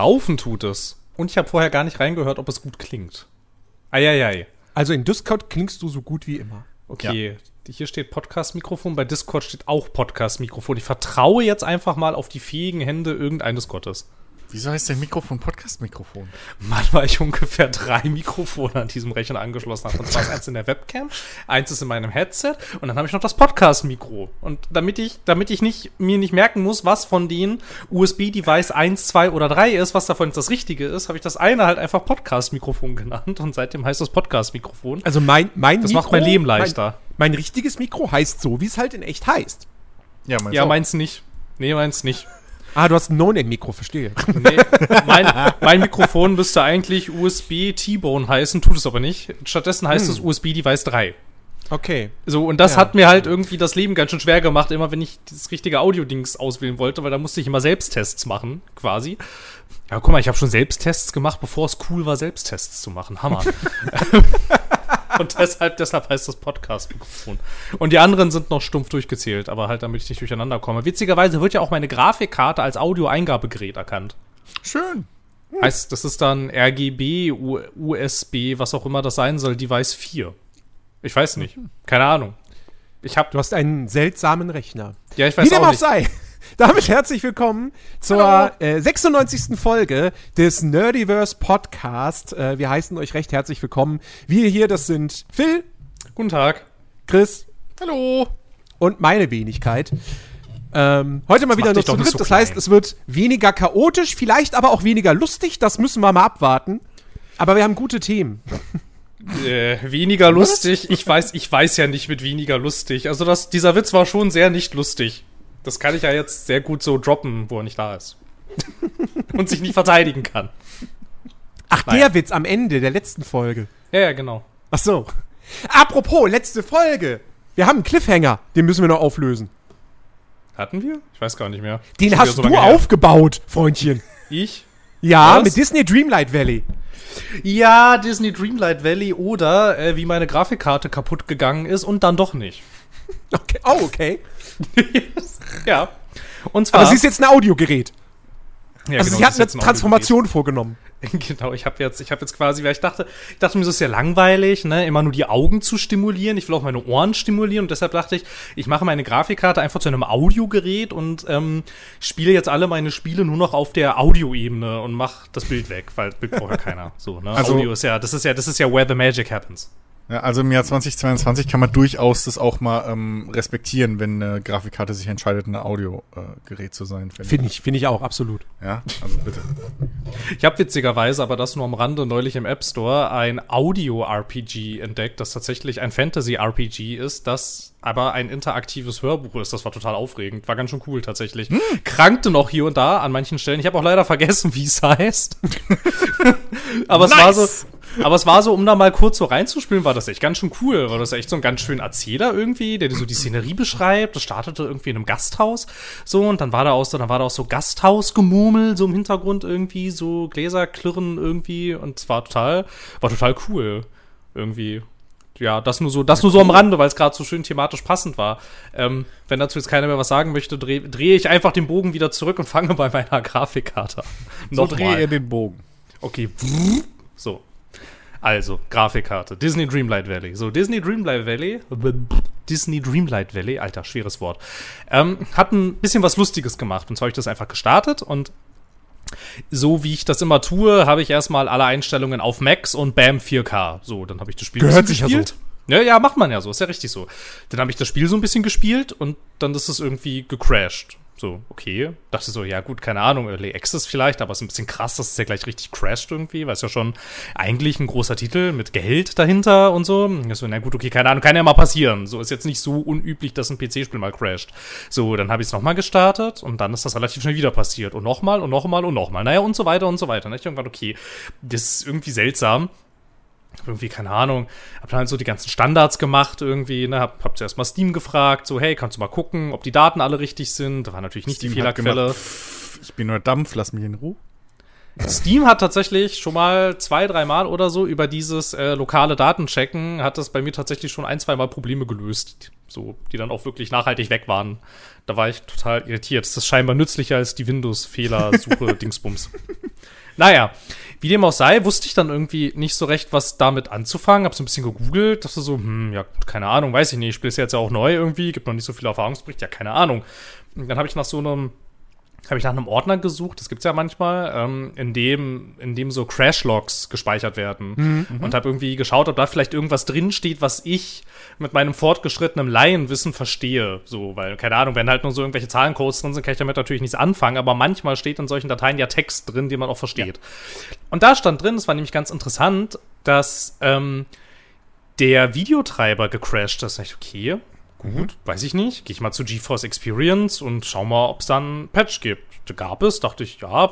Laufen tut es. Und ich habe vorher gar nicht reingehört, ob es gut klingt. Eieiei. Also in Discord klingst du so gut wie immer. Okay. Ja. Hier steht Podcast-Mikrofon, bei Discord steht auch Podcast-Mikrofon. Ich vertraue jetzt einfach mal auf die fähigen Hände irgendeines Gottes. Wieso heißt dein Mikrofon Podcast-Mikrofon? Mann, weil ich ungefähr drei Mikrofone an diesem Rechner angeschlossen habe. Und zwar ist eins in der Webcam, eins ist in meinem Headset und dann habe ich noch das Podcast-Mikro. Und damit ich, damit ich nicht, mir nicht merken muss, was von den USB-Device 1, 2 oder 3 ist, was davon jetzt das Richtige ist, habe ich das eine halt einfach Podcast-Mikrofon genannt und seitdem heißt das Podcast-Mikrofon. Also mein, mein Das Mikro, macht mein Leben leichter. Mein, mein richtiges Mikro heißt so, wie es halt in echt heißt. Ja, meins, ja, meins nicht. Nee, meins nicht. Ah, du hast ein No-Name-Mikro, verstehe. Nee, mein, mein, Mikrofon müsste eigentlich USB T-Bone heißen, tut es aber nicht. Stattdessen heißt hm. es USB Device 3. Okay. So, und das ja. hat mir halt irgendwie das Leben ganz schön schwer gemacht, immer wenn ich das richtige Audio-Dings auswählen wollte, weil da musste ich immer Selbsttests machen, quasi. Ja, guck mal, ich habe schon Selbsttests gemacht, bevor es cool war, Selbsttests zu machen. Hammer. und deshalb, deshalb heißt das Podcast-Mikrofon. Und die anderen sind noch stumpf durchgezählt, aber halt, damit ich nicht durcheinander komme. Witzigerweise wird ja auch meine Grafikkarte als Audio-Eingabegerät erkannt. Schön. Hm. Heißt, das ist dann RGB, USB, was auch immer das sein soll, Device 4. Ich weiß nicht. Keine Ahnung. Ich hab, du hast einen seltsamen Rechner. Ja, ich weiß Wie dem auch, auch sei. Damit herzlich willkommen zur äh, 96. Folge des Nerdiverse Podcast. Äh, wir heißen euch recht herzlich willkommen. Wir hier, das sind Phil. Guten Tag. Chris. Hallo. Und meine Wenigkeit. Ähm, heute mal das wieder nur zu dritt. So das heißt, es wird weniger chaotisch, vielleicht aber auch weniger lustig. Das müssen wir mal abwarten. Aber wir haben gute Themen. Äh, weniger lustig. Was? Ich weiß, ich weiß ja nicht mit weniger lustig. Also das, dieser Witz war schon sehr nicht lustig. Das kann ich ja jetzt sehr gut so droppen, wo er nicht da ist. Und sich nicht verteidigen kann. Ach, naja. der Witz am Ende der letzten Folge. Ja, ja, genau. Ach so. Apropos, letzte Folge. Wir haben einen Cliffhanger. Den müssen wir noch auflösen. Hatten wir? Ich weiß gar nicht mehr. Den hast so du aufgebaut, Freundchen. Ich? Ja, Was? mit Disney Dreamlight Valley. Ja, Disney Dreamlight Valley oder äh, wie meine Grafikkarte kaputt gegangen ist und dann doch nicht. Okay. Oh, okay. ja. Und zwar. Aber sie ist jetzt ein Audiogerät. Ja, also genau, sie hat eine Transformation vorgenommen. Genau, ich habe jetzt, ich habe jetzt quasi, weil ich dachte, ich dachte mir, das ist ja langweilig, ne, immer nur die Augen zu stimulieren. Ich will auch meine Ohren stimulieren und deshalb dachte ich, ich mache meine Grafikkarte einfach zu einem Audiogerät und ähm, spiele jetzt alle meine Spiele nur noch auf der Audioebene und mache das Bild weg, weil Bild braucht ja keiner. So, ne? Also, Audio ist ja, das ist ja, das ist ja where the magic happens. Ja, also im Jahr 2022 kann man durchaus das auch mal ähm, respektieren, wenn eine Grafikkarte sich entscheidet, ein Audiogerät äh, zu sein. Finde find ich, finde ich auch, absolut. Ja, also bitte. Ich habe witzigerweise, aber das nur am Rande, neulich im App Store ein Audio-RPG entdeckt, das tatsächlich ein Fantasy-RPG ist, das aber ein interaktives Hörbuch ist. Das war total aufregend. War ganz schön cool tatsächlich. Hm. Krankte noch hier und da an manchen Stellen. Ich habe auch leider vergessen, wie es heißt. aber nice. es war so, aber es war so, um da mal kurz so reinzuspielen, war das echt ganz schön cool. War das echt so ein ganz schön Erzähler irgendwie, der so die Szenerie beschreibt. Das startete irgendwie in einem Gasthaus. So, und dann war da auch so, dann war da auch so Gasthausgemurmel, so im Hintergrund irgendwie, so Gläserklirren irgendwie. Und es war total, war total cool. Irgendwie. Ja, das nur so, das nur so am Rande, weil es gerade so schön thematisch passend war. Ähm, wenn dazu jetzt keiner mehr was sagen möchte, drehe dreh ich einfach den Bogen wieder zurück und fange bei meiner Grafikkarte an. So drehe er den Bogen. Okay. So. Also, Grafikkarte. Disney Dreamlight Valley. So, Disney Dreamlight Valley. Disney Dreamlight Valley, alter, schweres Wort. Ähm, hat ein bisschen was Lustiges gemacht. Und zwar habe ich das einfach gestartet und so wie ich das immer tue, habe ich erstmal alle Einstellungen auf Max und Bam 4K. So, dann habe ich das Spiel Gehört sich gespielt. Ja, so. ja, ja, macht man ja so, ist ja richtig so. Dann habe ich das Spiel so ein bisschen gespielt und dann ist es irgendwie gecrashed. So, okay. Dachte so, ja gut, keine Ahnung, Early Access vielleicht, aber es ist ein bisschen krass, dass es ja gleich richtig crasht irgendwie, weil es ja schon eigentlich ein großer Titel mit Geld dahinter und so. So, na gut, okay, keine Ahnung, kann ja mal passieren. So, ist jetzt nicht so unüblich, dass ein PC-Spiel mal crasht. So, dann habe ich es nochmal gestartet und dann ist das relativ schnell wieder passiert. Und nochmal und nochmal und nochmal. Naja, und so weiter und so weiter. Und ich irgendwann, okay, das ist irgendwie seltsam irgendwie, keine Ahnung, hab dann halt so die ganzen Standards gemacht irgendwie, ne, hab, hab zuerst mal Steam gefragt, so, hey, kannst du mal gucken, ob die Daten alle richtig sind? Da war natürlich nicht Steam die Fehlerquelle. Gemacht, ich bin nur Dampf, lass mich in Ruhe. Steam hat tatsächlich schon mal zwei, dreimal oder so über dieses äh, lokale Datenchecken, hat das bei mir tatsächlich schon ein, zwei Mal Probleme gelöst. So, die dann auch wirklich nachhaltig weg waren. Da war ich total irritiert. Das ist scheinbar nützlicher als die Windows-Fehlersuche-Dingsbums. Naja, wie dem auch sei, wusste ich dann irgendwie nicht so recht, was damit anzufangen. Hab so ein bisschen gegoogelt, dachte so, hm, ja, keine Ahnung, weiß ich nicht. Ich spiele es jetzt ja auch neu irgendwie, gibt noch nicht so viel Erfahrungsbericht, ja, keine Ahnung. Und dann habe ich nach so einem habe ich nach einem Ordner gesucht, das gibt's ja manchmal, ähm, in, dem, in dem so Crash-Logs gespeichert werden. Mhm, mhm. und habe irgendwie geschaut, ob da vielleicht irgendwas drinsteht, was ich mit meinem fortgeschrittenen Laienwissen verstehe. So, weil, keine Ahnung, wenn halt nur so irgendwelche Zahlencodes drin sind, kann ich damit natürlich nichts anfangen, aber manchmal steht in solchen Dateien ja Text drin, den man auch versteht. Ja. Und da stand drin, das war nämlich ganz interessant, dass ähm, der Videotreiber gecrashed ist. Ich, okay, Gut, weiß ich nicht. Gehe ich mal zu GeForce Experience und schau mal, ob es dann ein Patch gibt. Gab es, dachte ich, ja,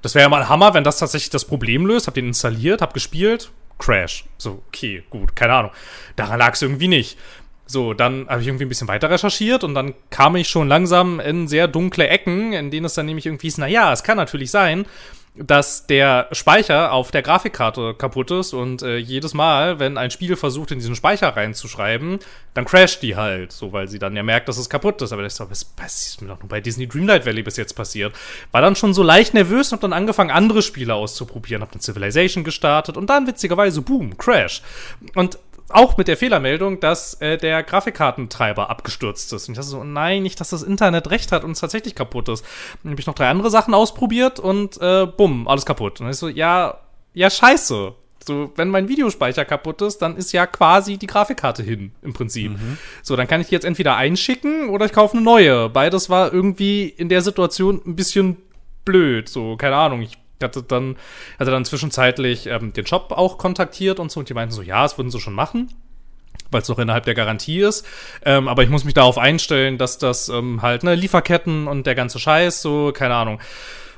das wäre ja mal Hammer, wenn das tatsächlich das Problem löst. Hab den installiert, hab gespielt, Crash. So, okay, gut, keine Ahnung. Daran lag es irgendwie nicht. So, dann habe ich irgendwie ein bisschen weiter recherchiert und dann kam ich schon langsam in sehr dunkle Ecken, in denen es dann nämlich irgendwie ist, naja, es kann natürlich sein, dass der Speicher auf der Grafikkarte kaputt ist und äh, jedes Mal, wenn ein Spiel versucht, in diesen Speicher reinzuschreiben, dann crasht die halt, so weil sie dann ja merkt, dass es kaputt ist. Aber das ist mir doch nur bei Disney Dreamlight Valley bis jetzt passiert. War dann schon so leicht nervös und hab dann angefangen, andere Spiele auszuprobieren. Hab dann Civilization gestartet und dann witzigerweise, boom, Crash. Und auch mit der Fehlermeldung, dass äh, der Grafikkartentreiber abgestürzt ist. Und ich dachte so, nein, nicht, dass das Internet recht hat und es tatsächlich kaputt ist. Dann habe ich noch drei andere Sachen ausprobiert und äh, bumm, alles kaputt. Und ich so, ja, ja, scheiße. So, wenn mein Videospeicher kaputt ist, dann ist ja quasi die Grafikkarte hin, im Prinzip. Mhm. So, dann kann ich die jetzt entweder einschicken oder ich kaufe eine neue. Beides war irgendwie in der Situation ein bisschen blöd. So, keine Ahnung. Ich hatte dann, hatte dann zwischenzeitlich ähm, den Shop auch kontaktiert und so und die meinten so, ja, das würden sie schon machen weil es noch innerhalb der Garantie ist. Ähm, aber ich muss mich darauf einstellen, dass das ähm, halt, ne, Lieferketten und der ganze Scheiß, so, keine Ahnung.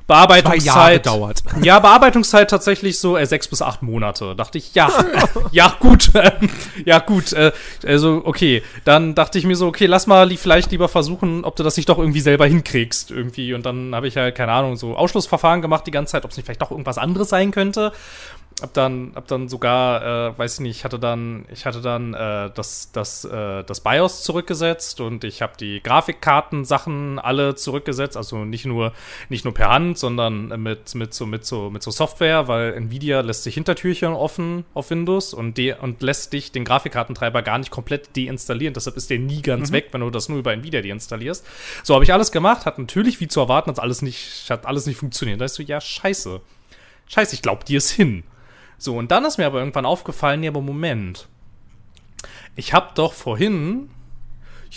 Bearbeitungszeit. dauert. Ja, Bearbeitungszeit tatsächlich so äh, sechs bis acht Monate. Dachte ich, ja, ja, gut. ja, gut. Äh, also, okay. Dann dachte ich mir so, okay, lass mal li vielleicht lieber versuchen, ob du das nicht doch irgendwie selber hinkriegst. Irgendwie. Und dann habe ich halt, keine Ahnung, so Ausschlussverfahren gemacht die ganze Zeit, ob es nicht vielleicht doch irgendwas anderes sein könnte hab dann, hab dann sogar, äh, weiß ich nicht, ich hatte dann, ich hatte dann äh, das, das, äh, das BIOS zurückgesetzt und ich habe die Grafikkarten-Sachen alle zurückgesetzt, also nicht nur, nicht nur per Hand, sondern mit, mit so, mit so, mit so Software, weil Nvidia lässt sich Hintertürchen offen auf Windows und, de und lässt dich den Grafikkartentreiber gar nicht komplett deinstallieren. Deshalb ist der nie ganz mhm. weg, wenn du das nur über Nvidia deinstallierst. So habe ich alles gemacht, hat natürlich, wie zu erwarten, hat alles nicht, hat alles nicht funktioniert. Da ist so, ja, scheiße. Scheiße, ich glaub, dir ist hin. So, und dann ist mir aber irgendwann aufgefallen, nee, aber Moment. Ich habe doch vorhin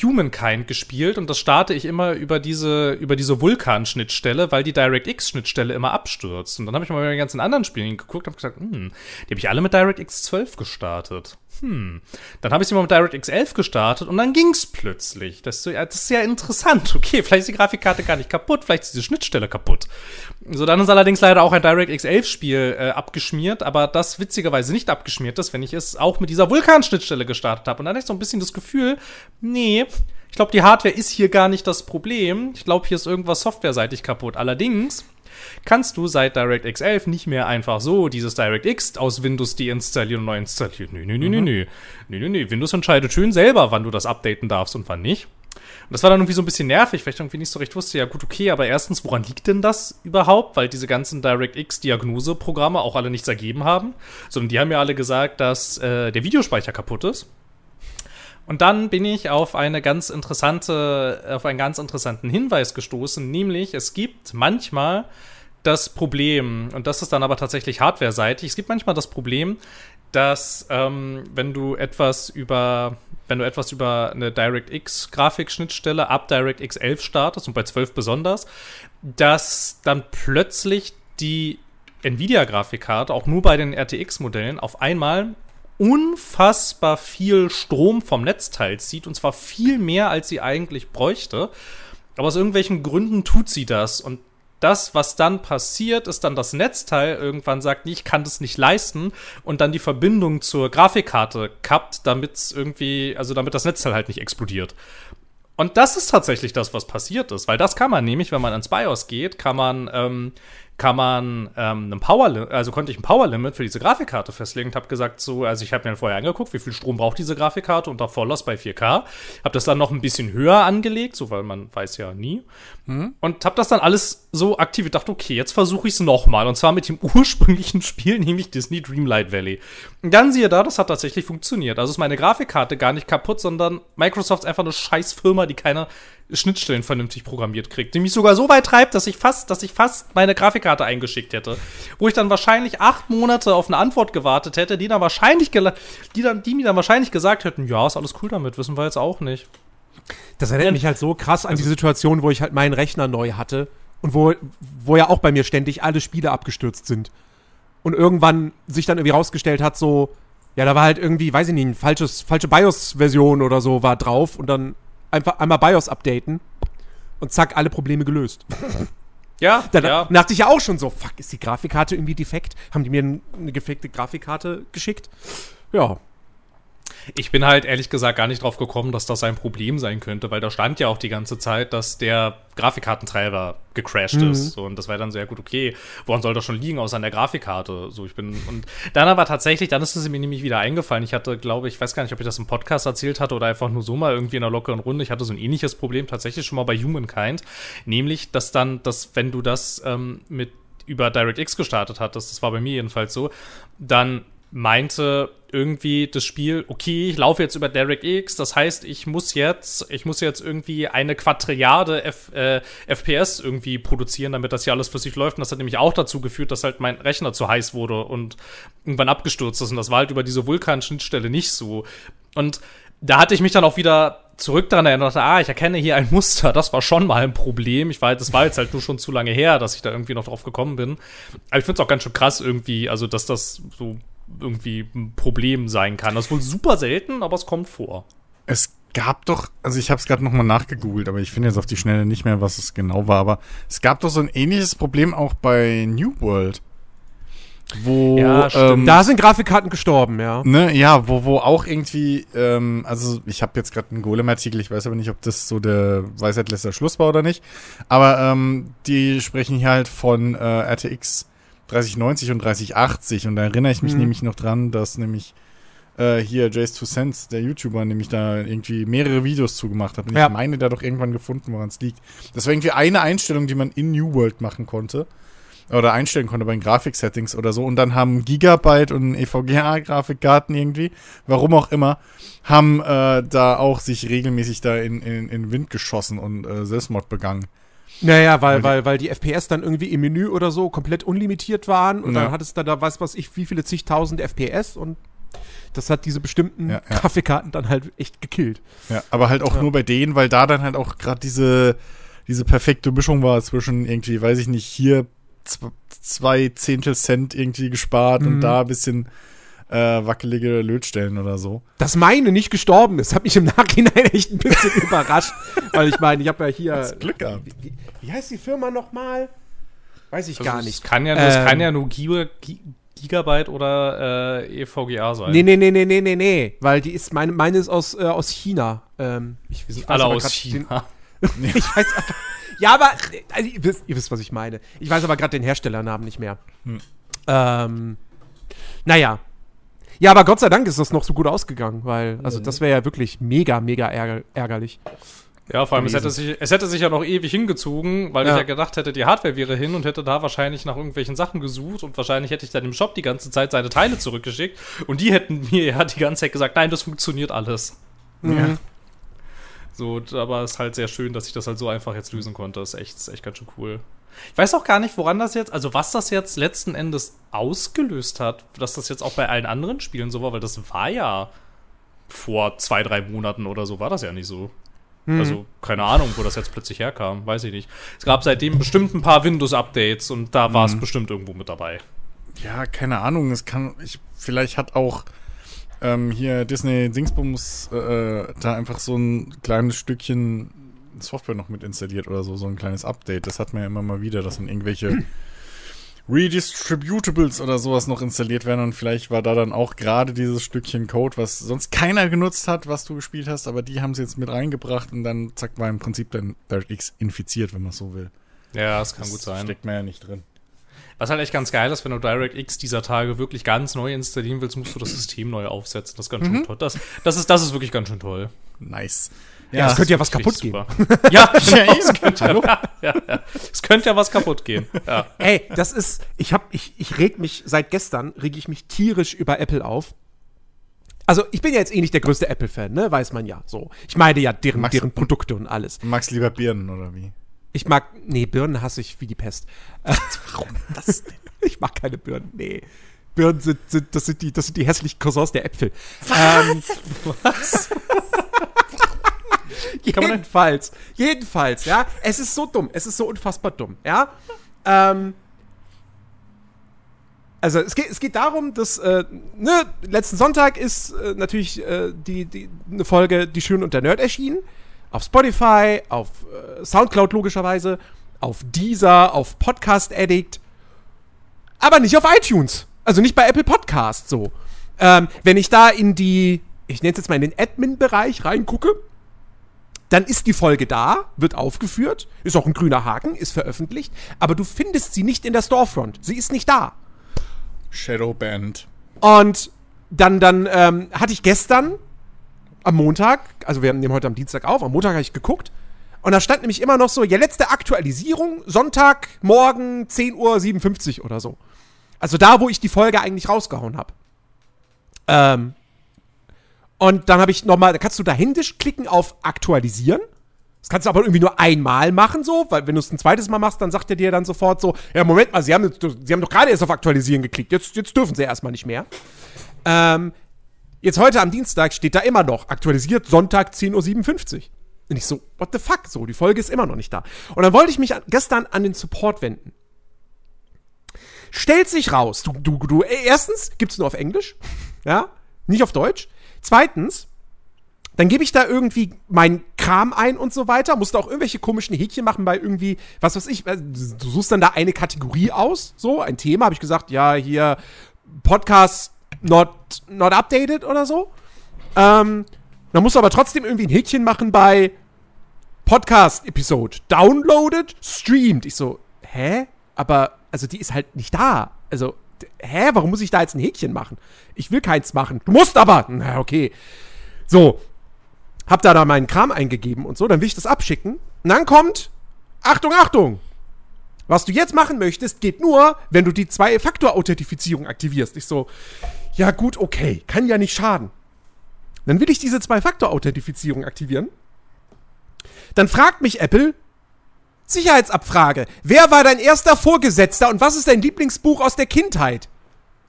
Humankind gespielt und das starte ich immer über diese, über diese Vulkan-Schnittstelle, weil die DirectX-Schnittstelle immer abstürzt. Und dann habe ich mal bei den ganzen anderen Spielen geguckt und gesagt, hm, die habe ich alle mit DirectX 12 gestartet. Hm. Dann habe ich sie mal mit DirectX 11 gestartet und dann ging's plötzlich. Das ist, so, das ist ja interessant. Okay, vielleicht ist die Grafikkarte gar nicht kaputt, vielleicht ist diese Schnittstelle kaputt. So, dann ist allerdings leider auch ein DirectX 11 Spiel äh, abgeschmiert, aber das witzigerweise nicht abgeschmiert ist, wenn ich es auch mit dieser Vulkan-Schnittstelle gestartet habe. Und dann hatte ich so ein bisschen das Gefühl, nee, ich glaube, die Hardware ist hier gar nicht das Problem. Ich glaube, hier ist irgendwas softwareseitig kaputt. Allerdings kannst du seit DirectX 11 nicht mehr einfach so dieses DirectX aus Windows deinstallieren und neu installieren. Nö, nö, nö, nö, nö. Nö, nö, nö. Windows entscheidet schön selber, wann du das updaten darfst und wann nicht. Und das war dann irgendwie so ein bisschen nervig, weil ich irgendwie nicht so recht wusste, ja gut, okay, aber erstens, woran liegt denn das überhaupt? Weil diese ganzen DirectX-Diagnoseprogramme auch alle nichts ergeben haben, sondern die haben ja alle gesagt, dass äh, der Videospeicher kaputt ist. Und dann bin ich auf eine ganz interessante, auf einen ganz interessanten Hinweis gestoßen, nämlich es gibt manchmal das Problem, und das ist dann aber tatsächlich hardware-seitig, es gibt manchmal das Problem, dass ähm, wenn du etwas über wenn du etwas über eine DirectX Grafikschnittstelle ab DirectX 11 startest und bei 12 besonders, dass dann plötzlich die Nvidia Grafikkarte auch nur bei den RTX Modellen auf einmal unfassbar viel Strom vom Netzteil zieht und zwar viel mehr als sie eigentlich bräuchte. Aber aus irgendwelchen Gründen tut sie das und das, was dann passiert, ist dann das Netzteil irgendwann sagt, ich kann das nicht leisten und dann die Verbindung zur Grafikkarte kappt, damit es irgendwie, also damit das Netzteil halt nicht explodiert. Und das ist tatsächlich das, was passiert ist, weil das kann man nämlich, wenn man ans BIOS geht, kann man ähm, kann man ähm, ein Power, also konnte ich ein Power Limit für diese Grafikkarte festlegen und habe gesagt so, also ich habe mir vorher angeguckt, wie viel Strom braucht diese Grafikkarte unter Volllast bei 4K, habe das dann noch ein bisschen höher angelegt, so weil man weiß ja nie mhm. und habe das dann alles so aktiviert, dachte okay, jetzt versuche ich es nochmal und zwar mit dem ursprünglichen Spiel, nämlich Disney Dreamlight Valley. Und dann siehe da, das hat tatsächlich funktioniert. Also ist meine Grafikkarte gar nicht kaputt, sondern Microsoft ist einfach eine scheiß Firma, die keine Schnittstellen vernünftig programmiert kriegt. Die mich sogar so weit treibt, dass ich fast, dass ich fast meine Grafikkarte eingeschickt hätte. Wo ich dann wahrscheinlich acht Monate auf eine Antwort gewartet hätte, die dann wahrscheinlich, die dann, die mir dann wahrscheinlich gesagt hätten, ja, ist alles cool damit, wissen wir jetzt auch nicht. Das erinnert mich halt so krass an also, die Situation, wo ich halt meinen Rechner neu hatte und wo, wo ja auch bei mir ständig alle Spiele abgestürzt sind. Und irgendwann sich dann irgendwie rausgestellt hat, so, ja, da war halt irgendwie, weiß ich nicht, ein falsches, falsche BIOS-Version oder so war drauf und dann einfach einmal BIOS updaten und zack, alle Probleme gelöst. Ja, dann ja. dachte ich ja auch schon so, fuck, ist die Grafikkarte irgendwie defekt? Haben die mir eine gefekte Grafikkarte geschickt? Ja, ich bin halt ehrlich gesagt gar nicht drauf gekommen, dass das ein Problem sein könnte, weil da stand ja auch die ganze Zeit, dass der Grafikkartentreiber gecrashed mhm. ist. So, und das war dann sehr gut, okay, woran soll das schon liegen, außer an der Grafikkarte? So, ich bin, und dann aber tatsächlich, dann ist es mir nämlich wieder eingefallen. Ich hatte, glaube ich, weiß gar nicht, ob ich das im Podcast erzählt hatte oder einfach nur so mal irgendwie in einer lockeren Runde. Ich hatte so ein ähnliches Problem tatsächlich schon mal bei Humankind. Nämlich, dass dann, dass wenn du das ähm, mit über DirectX gestartet hattest, das war bei mir jedenfalls so, dann meinte irgendwie das Spiel, okay, ich laufe jetzt über DirectX, das heißt, ich muss jetzt, ich muss jetzt irgendwie eine Quadrilliarde F, äh, FPS irgendwie produzieren, damit das hier alles für sich läuft. Und das hat nämlich auch dazu geführt, dass halt mein Rechner zu heiß wurde und irgendwann abgestürzt ist. Und das war halt über diese Vulkan-Schnittstelle nicht so. Und da hatte ich mich dann auch wieder zurück daran erinnert, ah, ich erkenne hier ein Muster, das war schon mal ein Problem. Ich war, das war jetzt halt nur schon zu lange her, dass ich da irgendwie noch drauf gekommen bin. Aber ich finde es auch ganz schön krass irgendwie, also dass das so irgendwie ein Problem sein kann. Das ist wohl super selten, aber es kommt vor. Es gab doch, also ich habe es gerade nochmal nachgegoogelt, aber ich finde jetzt auf die Schnelle nicht mehr, was es genau war, aber es gab doch so ein ähnliches Problem auch bei New World. Wo, ja, ähm, da sind Grafikkarten gestorben, ja. Ne, ja, wo, wo auch irgendwie, ähm, also ich habe jetzt gerade einen Golem-Artikel, ich weiß aber nicht, ob das so der Weisheit letzter Schluss war oder nicht. Aber ähm, die sprechen hier halt von äh, RTX 3090 und 3080 und da erinnere ich mich mhm. nämlich noch dran, dass nämlich äh, hier Jace 2 Cents, der YouTuber, nämlich da irgendwie mehrere Videos zugemacht hat. Und ja. ich meine, der doch irgendwann gefunden, woran es liegt. Das war irgendwie eine Einstellung, die man in New World machen konnte. Oder einstellen konnte bei den Grafik-Settings oder so. Und dann haben Gigabyte und EVGA-Grafikkarten irgendwie, warum auch immer, haben äh, da auch sich regelmäßig da in, in, in Wind geschossen und äh, Selbstmord begangen. Naja, weil, weil, weil die FPS dann irgendwie im Menü oder so komplett unlimitiert waren und ja. dann hattest du da, weiß was ich, wie viele zigtausend FPS und das hat diese bestimmten ja, ja. Grafikkarten dann halt echt gekillt. Ja, aber halt auch ja. nur bei denen, weil da dann halt auch gerade diese, diese perfekte Mischung war zwischen irgendwie, weiß ich nicht, hier zwei Zehntel Cent irgendwie gespart mhm. und da ein bisschen äh, wackelige Lötstellen oder so. Dass meine nicht gestorben ist, hat mich im Nachhinein echt ein bisschen überrascht. Weil ich meine, ich habe ja hier. Das Glück gehabt. Wie, wie, heißt die Firma nochmal? Weiß ich also gar nicht. Es kann ja, ähm, kann ja nur Giga, Gigabyte oder äh, EVGA sein. Nee, nee, nee, nee, nee, nee, nee. Weil die ist, meine, meine ist aus, äh, aus China. Ähm, ich, ich Alle aus China. Den, ich weiß einfach. Ja, aber also, ihr, wisst, ihr, wisst, was ich meine. Ich weiß aber gerade den Herstellernamen nicht mehr. Hm. Ähm, naja, ja, aber Gott sei Dank ist das noch so gut ausgegangen, weil, also das wäre ja wirklich mega, mega ärger ärgerlich. Ja, vor allem, es hätte, sich, es hätte sich ja noch ewig hingezogen, weil ja. ich ja gedacht hätte, die Hardware wäre hin und hätte da wahrscheinlich nach irgendwelchen Sachen gesucht und wahrscheinlich hätte ich dann im Shop die ganze Zeit seine Teile zurückgeschickt und die hätten mir ja die ganze Zeit gesagt, nein, das funktioniert alles. Mhm. Ja. So, aber es ist halt sehr schön, dass ich das halt so einfach jetzt lösen konnte. Das ist echt, ist echt ganz schön cool. Ich weiß auch gar nicht, woran das jetzt, also was das jetzt letzten Endes ausgelöst hat, dass das jetzt auch bei allen anderen Spielen so war, weil das war ja vor zwei, drei Monaten oder so, war das ja nicht so. Hm. Also, keine Ahnung, wo das jetzt plötzlich herkam, weiß ich nicht. Es gab seitdem bestimmt ein paar Windows-Updates und da war es hm. bestimmt irgendwo mit dabei. Ja, keine Ahnung, es kann, ich, vielleicht hat auch ähm, hier Disney Dingsbums äh, äh da einfach so ein kleines Stückchen Software noch mit installiert oder so, so ein kleines Update. Das hat man ja immer mal wieder, dass dann irgendwelche Redistributables oder sowas noch installiert werden und vielleicht war da dann auch gerade dieses Stückchen Code, was sonst keiner genutzt hat, was du gespielt hast, aber die haben sie jetzt mit reingebracht und dann zack war im Prinzip dann DirectX infiziert, wenn man so will. Ja, das kann das gut sein. Steckt man ja nicht drin. Was halt echt ganz geil ist, wenn du DirectX dieser Tage wirklich ganz neu installieren willst, musst du das System neu aufsetzen. Das ist ganz schön toll. Das, das, ist, das ist wirklich ganz schön toll. Nice. Ja, es könnte ja was kaputt gehen. ja, es könnte, ja, ja, ja. Es könnte ja was kaputt gehen. Ja. Ey, das ist, ich hab, ich, ich reg mich, seit gestern reg ich mich tierisch über Apple auf. Also, ich bin ja jetzt eh nicht der größte Apple-Fan, ne, weiß man ja, so. Ich meine ja deren, Magst- deren Produkte und alles. Du magst lieber Birnen, oder wie? Ich mag, nee, Birnen hasse ich wie die Pest. Warum das denn? Ich mag keine Birnen, nee. Birnen sind, sind, das sind die, das sind die hässlichen Cousins der Äpfel. Ähm, Was? jedenfalls, jedenfalls, ja. Es ist so dumm, es ist so unfassbar dumm, ja. Ähm, also es geht, es geht darum, dass äh, ne, letzten Sonntag ist äh, natürlich äh, die, die, eine Folge Die Schön und der Nerd erschienen. Auf Spotify, auf äh, Soundcloud logischerweise, auf Deezer, auf Podcast Addict, aber nicht auf iTunes. Also nicht bei Apple Podcast so. Ähm, wenn ich da in die, ich nenne es jetzt mal in den Admin-Bereich reingucke, dann ist die Folge da, wird aufgeführt, ist auch ein grüner Haken, ist veröffentlicht, aber du findest sie nicht in der Storefront. Sie ist nicht da. Shadowband. Und dann, dann ähm, hatte ich gestern am Montag, also wir nehmen heute am Dienstag auf, am Montag habe ich geguckt und da stand nämlich immer noch so, ja, letzte Aktualisierung, Sonntag, morgen 10.57 Uhr oder so. Also da, wo ich die Folge eigentlich rausgehauen habe. Ähm, und dann habe ich nochmal, da kannst du da händisch klicken auf Aktualisieren. Das kannst du aber irgendwie nur einmal machen, so, weil wenn du es ein zweites Mal machst, dann sagt er dir dann sofort so, ja, Moment mal, sie haben, sie haben doch gerade erst auf Aktualisieren geklickt, jetzt, jetzt dürfen sie erstmal nicht mehr. Ähm, jetzt heute am Dienstag steht da immer noch, aktualisiert Sonntag 10.57 Uhr. Und ich so, what the fuck, so, die Folge ist immer noch nicht da. Und dann wollte ich mich gestern an den Support wenden. Stellt sich raus, du, du, du, äh, erstens gibt's nur auf Englisch, ja, nicht auf Deutsch. Zweitens, dann gebe ich da irgendwie meinen Kram ein und so weiter, musste auch irgendwelche komischen Häkchen machen bei irgendwie, was weiß ich, äh, du suchst dann da eine Kategorie aus, so, ein Thema, habe ich gesagt, ja, hier Podcast not, not updated oder so. Ähm, dann musst du aber trotzdem irgendwie ein Häkchen machen bei Podcast-Episode, downloaded, streamed. Ich so, hä? Aber, also die ist halt nicht da. Also, hä, warum muss ich da jetzt ein Häkchen machen? Ich will keins machen. Du musst aber. Na, okay. So, hab da da meinen Kram eingegeben und so, dann will ich das abschicken. Und dann kommt, Achtung, Achtung! Was du jetzt machen möchtest, geht nur, wenn du die Zwei-Faktor-Authentifizierung aktivierst. Ich so, ja gut, okay, kann ja nicht schaden. Dann will ich diese Zwei-Faktor-Authentifizierung aktivieren. Dann fragt mich Apple, Sicherheitsabfrage, wer war dein erster Vorgesetzter und was ist dein Lieblingsbuch aus der Kindheit?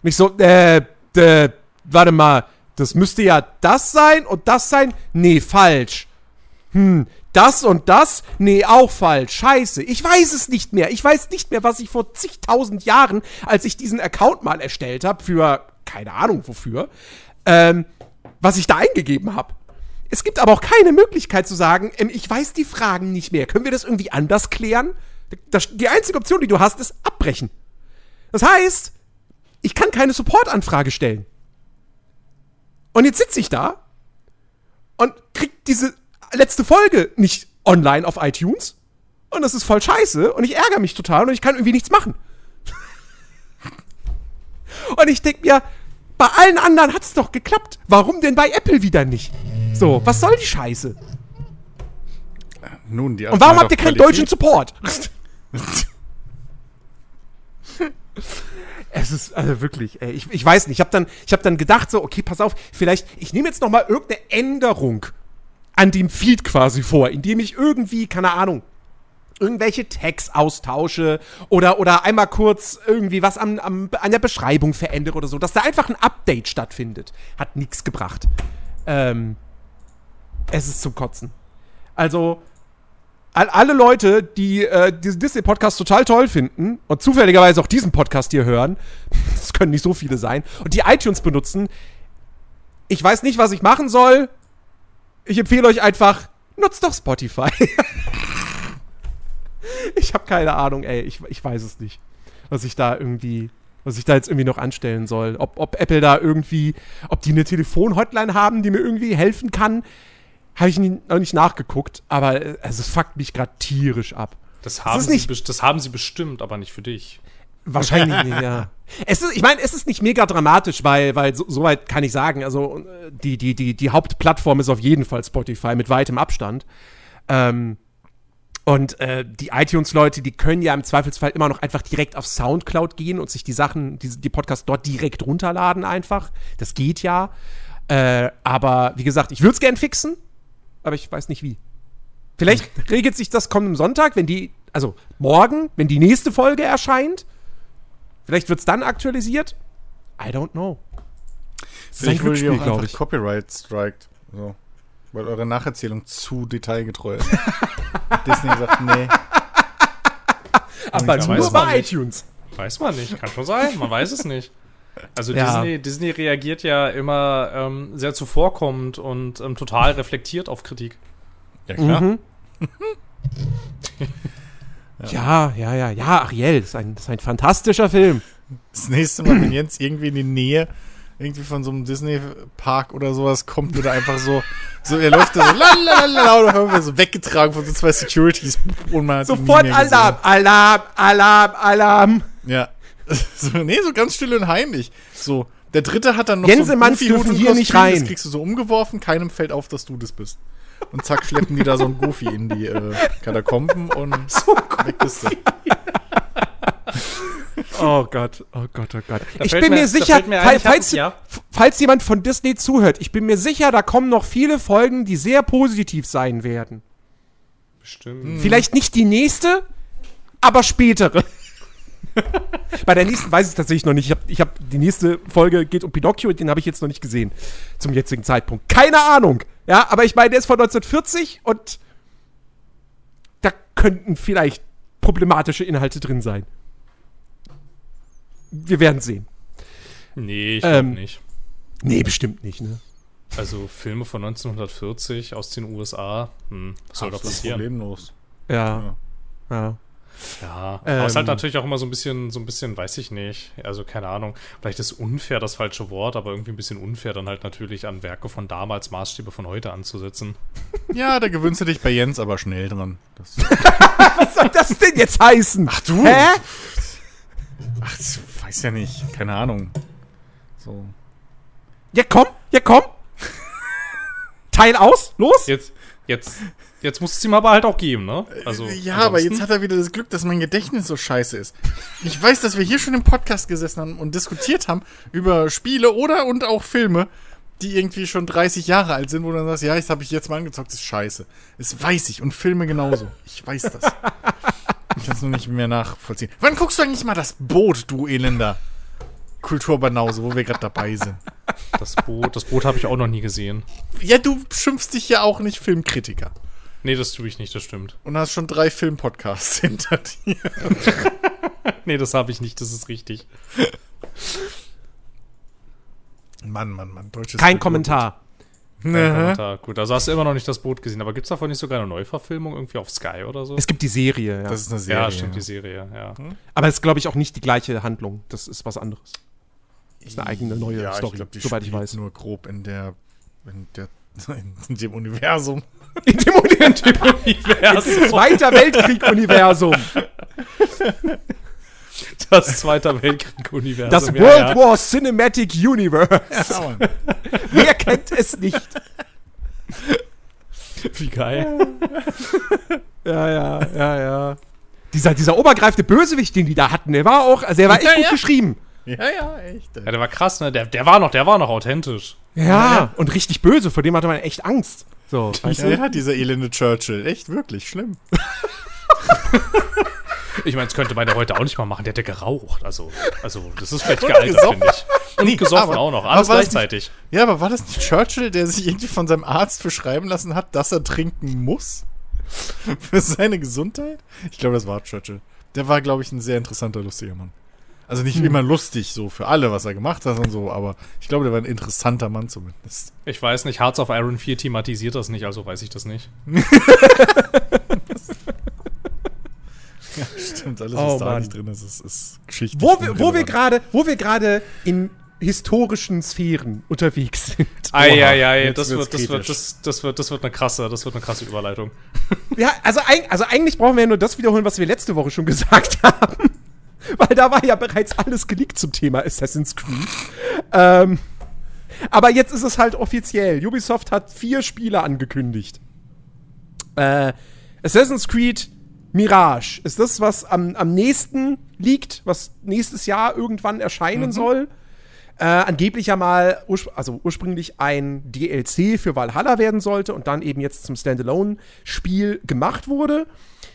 Und ich so, äh, äh, warte mal, das müsste ja das sein und das sein? Nee, falsch. Hm, das und das? Nee, auch falsch. Scheiße. Ich weiß es nicht mehr. Ich weiß nicht mehr, was ich vor zigtausend Jahren, als ich diesen Account mal erstellt habe, für keine Ahnung wofür, ähm, was ich da eingegeben habe. Es gibt aber auch keine Möglichkeit zu sagen, ähm, ich weiß die Fragen nicht mehr. Können wir das irgendwie anders klären? Das, die einzige Option, die du hast, ist abbrechen. Das heißt, ich kann keine Support-Anfrage stellen. Und jetzt sitze ich da und krieg diese letzte Folge nicht online auf iTunes. Und das ist voll scheiße. Und ich ärgere mich total und ich kann irgendwie nichts machen. und ich denke mir, bei allen anderen hat es doch geklappt. Warum denn bei Apple wieder nicht? So, was soll die Scheiße? Nun, die Und warum habt ihr keinen deutschen Support? Es ist also wirklich, ey, ich, ich weiß nicht. Ich habe dann, ich hab dann gedacht so, okay, pass auf, vielleicht, ich nehme jetzt noch mal irgendeine Änderung an dem Feed quasi vor, indem ich irgendwie, keine Ahnung, irgendwelche Tags austausche oder, oder einmal kurz irgendwie was am, am, an der Beschreibung verändere oder so, dass da einfach ein Update stattfindet. Hat nichts gebracht. Ähm, es ist zum Kotzen. Also, all, alle Leute, die äh, diesen Disney-Podcast total toll finden und zufälligerweise auch diesen Podcast hier hören, das können nicht so viele sein, und die iTunes benutzen, ich weiß nicht, was ich machen soll. Ich empfehle euch einfach, nutzt doch Spotify. ich habe keine Ahnung, ey. Ich, ich weiß es nicht, was ich da irgendwie, was ich da jetzt irgendwie noch anstellen soll. Ob, ob Apple da irgendwie, ob die eine Telefon-Hotline haben, die mir irgendwie helfen kann. Habe ich nie, noch nicht nachgeguckt, aber äh, also, es fuckt mich gerade tierisch ab. Das haben, ist sie, nicht- das haben sie bestimmt, aber nicht für dich. Wahrscheinlich nicht, ja. Es ist, ich meine, es ist nicht mega dramatisch, weil, weil so, so weit kann ich sagen, also äh, die, die, die, die Hauptplattform ist auf jeden Fall Spotify mit weitem Abstand. Ähm, und äh, die iTunes-Leute, die können ja im Zweifelsfall immer noch einfach direkt auf Soundcloud gehen und sich die Sachen, die, die Podcasts dort direkt runterladen einfach. Das geht ja. Äh, aber wie gesagt, ich würde es gern fixen, aber ich weiß nicht wie. Vielleicht regelt sich das kommenden Sonntag, wenn die, also morgen, wenn die nächste Folge erscheint. Vielleicht wird es dann aktualisiert. I don't know. Das ist ein Glücksspiel, glaube ich. Copyright strikt. So. Weil eure Nacherzählung zu detailgetreu ist. Disney sagt, nee. Aber nur bei iTunes. Weiß man nicht, kann schon sein, man weiß es nicht. Also Ja. Disney, Disney reagiert ja immer ähm, sehr zuvorkommend und ähm, total reflektiert auf Kritik. Ja, klar. Mhm. Ja, ja, ja, ja, Ariel, ist ein, ist ein fantastischer Film. Das nächste Mal, wenn Jens irgendwie in die Nähe irgendwie von so einem Disney-Park oder sowas kommt, wird er einfach so, so er läuft da so, lalalala, so weggetragen von so zwei Securities. Und man hat Sofort. Alarm, Alarm, Alarm, Alarm. Ja. So, nee, so ganz still und heimlich. So, der dritte hat dann noch Gänsemanns so dürfen hier nicht rein. Das kriegst du so umgeworfen, keinem fällt auf, dass du das bist. Und zack, schleppen die da so ein Goofy in die äh, Katakomben und weg bist du. Oh Gott, oh Gott, oh Gott. Da ich bin mir- sicher, mir ein, hab- falls, ja. falls jemand von Disney zuhört, ich bin mir sicher, da kommen noch viele Folgen, die sehr positiv sein werden. Bestimmt. Vielleicht nicht die nächste, aber spätere. Bei der nächsten weiß ich tatsächlich noch nicht. Ich habe ich hab, die nächste Folge geht um Pinocchio, den habe ich jetzt noch nicht gesehen. Zum jetzigen Zeitpunkt. Keine Ahnung. Ja, aber ich meine, der ist von 1940 und da könnten vielleicht problematische Inhalte drin sein. Wir werden sehen. Nee, ich glaube Ähm. nicht. Nee, bestimmt nicht, ne? Also Filme von 1940 aus den USA, hm, was soll da passieren? Problemlos. Ja. ja. Ja, Ähm. aber es ist halt natürlich auch immer so ein bisschen, so ein bisschen, weiß ich nicht, also keine Ahnung, vielleicht ist unfair das falsche Wort, aber irgendwie ein bisschen unfair dann halt natürlich an Werke von damals Maßstäbe von heute anzusetzen. Ja, da gewöhnst du dich bei Jens aber schnell dran. Das, Was soll das denn jetzt heißen? Ach du. Hä? ach, das weiß ja nicht. Keine Ahnung. So. Ja, komm, ja, komm. Teil aus, los. Jetzt, jetzt, jetzt muss es ihm aber halt auch geben, ne? Also, ja, aber ansonsten- jetzt hat er wieder das Glück, dass mein Gedächtnis so scheiße ist. Ich weiß, dass wir hier schon im Podcast gesessen haben und diskutiert haben über Spiele oder und auch Filme, die irgendwie schon 30 Jahre alt sind, wo du dann sagst, ja, das habe ich jetzt mal angezockt, das ist scheiße. Das weiß ich und Filme genauso. Ich weiß das. Ich kann es nur nicht mehr nachvollziehen. Wann guckst du eigentlich mal das Boot, du Elender? Kulturbanause, wo wir gerade dabei sind. das Boot, das Boot habe ich auch noch nie gesehen. Ja, du schimpfst dich ja auch nicht Filmkritiker. Nee, das tue ich nicht, das stimmt. Und hast schon drei Filmpodcasts hinter dir. Nee, das habe ich nicht, das ist richtig. Mann, Mann, Mann. Deutsches Kein Kultur- Kommentar. Kommentar. Gut, also hast du immer noch nicht das Boot gesehen, aber gibt es davon nicht sogar eine Neuverfilmung irgendwie auf Sky oder so? Es gibt die Serie, ja. Das ist eine Serie. ja, stimmt, die Serie, ja. Aber es ist, glaube ich, auch nicht die gleiche Das Das ist was anderes. ist eine eigene neue ja, Story, ich glaub, die soweit ich weiß. Nur grob in der, in der, in dem Universum. In dem Universum. Zweiter Weltkrieg-Universum. Das Zweiter Weltkrieg-Universum. Das ja, World ja. War Cinematic Universe. Ja. Wer kennt es nicht? Wie geil. Ja, ja, ja, ja. Dieser, dieser obergreifende Bösewicht, den die da hatten, der war auch, also der war echt Ja, gut ja. geschrieben. ja, ja, echt. Ja, der war krass, ne? Der, der war noch, der war noch authentisch. Ja, und richtig böse, vor dem hatte man echt Angst. So, Ja, du? ja, dieser elende Churchill. Echt, wirklich schlimm. Ich meine, das könnte man ja heute auch nicht mal machen. Der hätte geraucht. Also, also das ist vielleicht gealtert, finde ich. Und gesoffen aber- auch noch. aber Alles gleichzeitig. Ja, aber war das nicht Churchill, der sich irgendwie von seinem Arzt verschreiben lassen hat, dass er trinken muss? Für seine Gesundheit? Ich glaube, das war Churchill. Der war, glaube ich, ein sehr interessanter, lustiger Mann. Also nicht immer lustig so für alle, was er gemacht hat und so, aber ich glaube, der war ein interessanter Mann zumindest. Ich weiß nicht, Hearts of Iron 4 thematisiert das nicht, also weiß ich das nicht. Ja, stimmt. Alles, Oh, was da Mann. nicht drin ist, ist, ist Geschichte. Wo wir, wo wir gerade, wo wir gerade in historischen Sphären unterwegs sind. Eieiei, das wird, das wird, das, das wird, das wird eine krasse, das wird eine krasse Überleitung. Ja, also, also eigentlich brauchen wir ja nur das wiederholen, was wir letzte Woche schon gesagt haben. weil da war ja bereits alles geleakt zum Thema Assassin's Creed. Ähm, aber jetzt ist es halt offiziell. Ubisoft hat vier Spiele angekündigt. Äh, Assassin's Creed Mirage ist das, was am, am nächsten liegt, was nächstes Jahr irgendwann erscheinen mhm. soll. Äh, angeblich ja mal, urspr also ursprünglich ein DLC für Valhalla werden sollte und dann eben jetzt zum Standalone-Spiel gemacht wurde.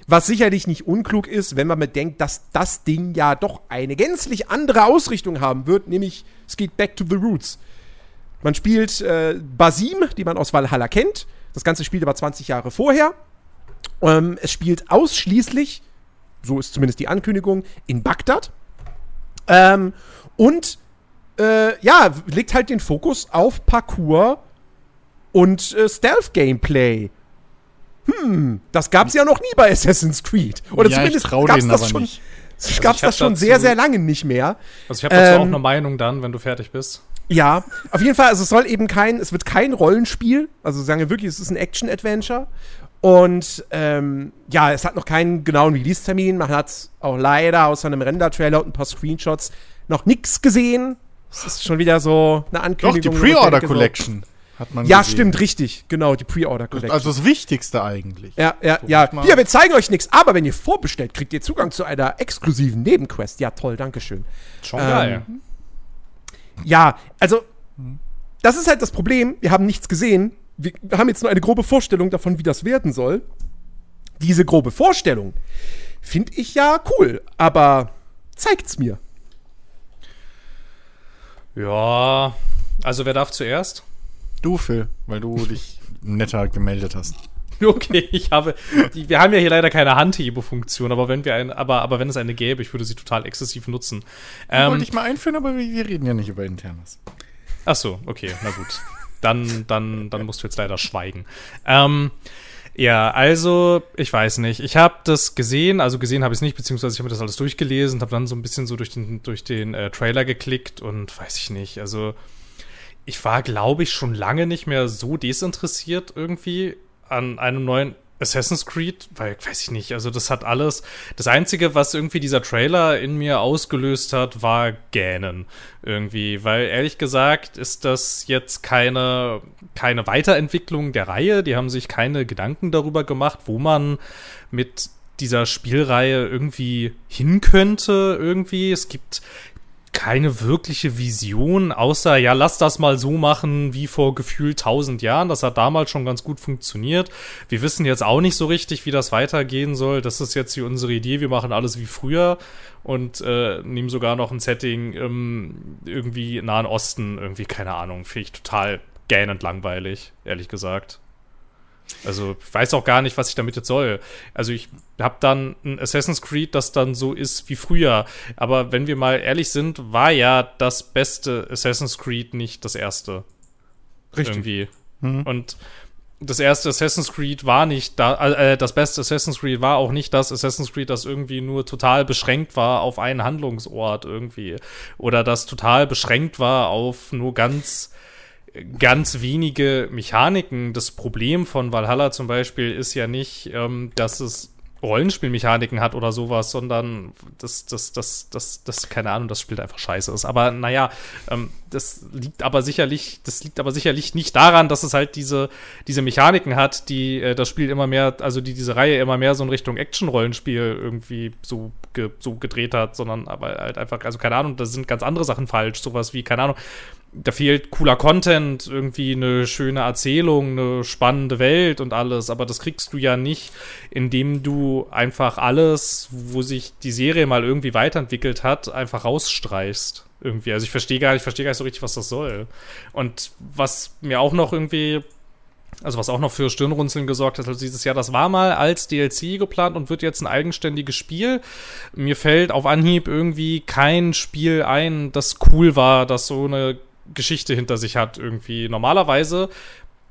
Was sicherlich nicht unklug ist, wenn man bedenkt, dass das Ding ja doch eine gänzlich andere Ausrichtung haben wird, nämlich es geht back to the roots. Man spielt äh, Basim, die man aus Valhalla kennt. Das ganze spielt aber 20 Jahre vorher. Ähm, es spielt ausschließlich, so ist zumindest die Ankündigung, in Bagdad. Ähm, und äh, ja, legt halt den Fokus auf Parkour und äh, Stealth-Gameplay. Hm, das gab's ja noch nie bei Assassin's Creed. Oder ja, zumindest gab's das schon. Nicht. Also gab's das schon sehr, sehr lange nicht mehr. Also ich habe dazu ähm, auch eine Meinung dann, wenn du fertig bist. Ja, auf jeden Fall, also es soll eben kein, es wird kein Rollenspiel, also sagen wir wirklich, es ist ein Action-Adventure. Und ähm, ja, es hat noch keinen genauen Release-Termin. Man hat auch leider außer einem Render-Trailer und ein paar Screenshots noch nichts gesehen. Es ist schon wieder so eine Ankündigung. Doch, die Pre-Order Collection so. hat man Ja, gesehen. stimmt, richtig. Genau, die Pre-Order Collection. Also das Wichtigste eigentlich. Ja, ja, so, ja. Hier, wir zeigen euch nichts, aber wenn ihr vorbestellt, kriegt ihr Zugang zu einer exklusiven Nebenquest. Ja, toll, dankeschön. Schon ähm, geil. Ja, also, das ist halt das Problem. Wir haben nichts gesehen. Wir haben jetzt nur eine grobe Vorstellung davon, wie das werden soll. Diese grobe Vorstellung finde ich ja cool, aber zeigt's mir. Ja, also wer darf zuerst? Du, Phil, weil du dich netter gemeldet hast. Okay, ich habe. Die, wir haben ja hier leider keine Handhebe-Funktion, aber wenn wir ein, aber, aber wenn es eine gäbe, ich würde sie total exzessiv nutzen. Ähm, wollte ich mal einführen, aber wir, wir, reden ja nicht über Internes. Ach so, okay, na gut. Dann, dann, dann musst du jetzt leider schweigen. Ähm, ja, also, ich weiß nicht. Ich habe das gesehen, also gesehen habe ich es nicht, beziehungsweise ich habe mir das alles durchgelesen, habe dann so ein bisschen so durch den, durch den äh, Trailer geklickt und weiß ich nicht. Also, ich war, glaube ich, schon lange nicht mehr so desinteressiert irgendwie an einem neuen Assassin's Creed, weil, weiß ich nicht, also das hat alles. Das Einzige, was irgendwie dieser Trailer in mir ausgelöst hat, war Gähnen irgendwie. Weil ehrlich gesagt ist das jetzt keine, keine Weiterentwicklung der Reihe. Die haben sich keine Gedanken darüber gemacht, wo man mit dieser Spielreihe irgendwie hin könnte irgendwie. Es gibt keine wirkliche Vision, außer, ja, lass das mal so machen wie vor gefühlt tausend Jahren. Das hat damals schon ganz gut funktioniert. Wir wissen jetzt auch nicht so richtig, wie das weitergehen soll. Das ist jetzt hier unsere Idee. Wir machen alles wie früher und äh, nehmen sogar noch ein Setting im irgendwie Nahen Osten. Irgendwie, keine Ahnung, finde ich total gähnend langweilig, ehrlich gesagt. Also ich weiß auch gar nicht, was ich damit jetzt soll. Also ich habe dann ein Assassin's Creed, das dann so ist wie früher. Aber wenn wir mal ehrlich sind, war ja das beste Assassin's Creed nicht das erste. Richtig. Irgendwie. Mhm. Und das erste Assassin's Creed war nicht da, äh, das beste Assassin's Creed war auch nicht das Assassin's Creed, das irgendwie nur total beschränkt war auf einen Handlungsort irgendwie. Oder das total beschränkt war auf nur ganz ganz wenige Mechaniken. Das Problem von Valhalla zum Beispiel ist ja nicht, ähm, dass es Rollenspielmechaniken hat oder sowas, sondern das, das, das, das, das, keine Ahnung, das Spiel einfach scheiße ist. Aber naja, ähm, das liegt aber sicherlich, das liegt aber sicherlich nicht daran, dass es halt diese, diese Mechaniken hat, die äh, das Spiel immer mehr, also die diese Reihe immer mehr so in Richtung Action-Rollenspiel irgendwie so, ge, so gedreht hat, sondern aber halt einfach, also keine Ahnung, da sind ganz andere Sachen falsch. Sowas wie, keine Ahnung, da fehlt cooler Content, irgendwie eine schöne Erzählung, eine spannende Welt und alles, aber das kriegst du ja nicht, indem du einfach alles, wo sich die Serie mal irgendwie weiterentwickelt hat, einfach rausstreichst. Irgendwie. Also ich verstehe gar nicht, ich verstehe gar nicht so richtig, was das soll. Und was mir auch noch irgendwie also was auch noch für Stirnrunzeln gesorgt hat, also dieses Jahr, das war mal als DLC geplant und wird jetzt ein eigenständiges Spiel. Mir fällt auf Anhieb irgendwie kein Spiel ein, das cool war, das so eine Geschichte hinter sich hat irgendwie. Normalerweise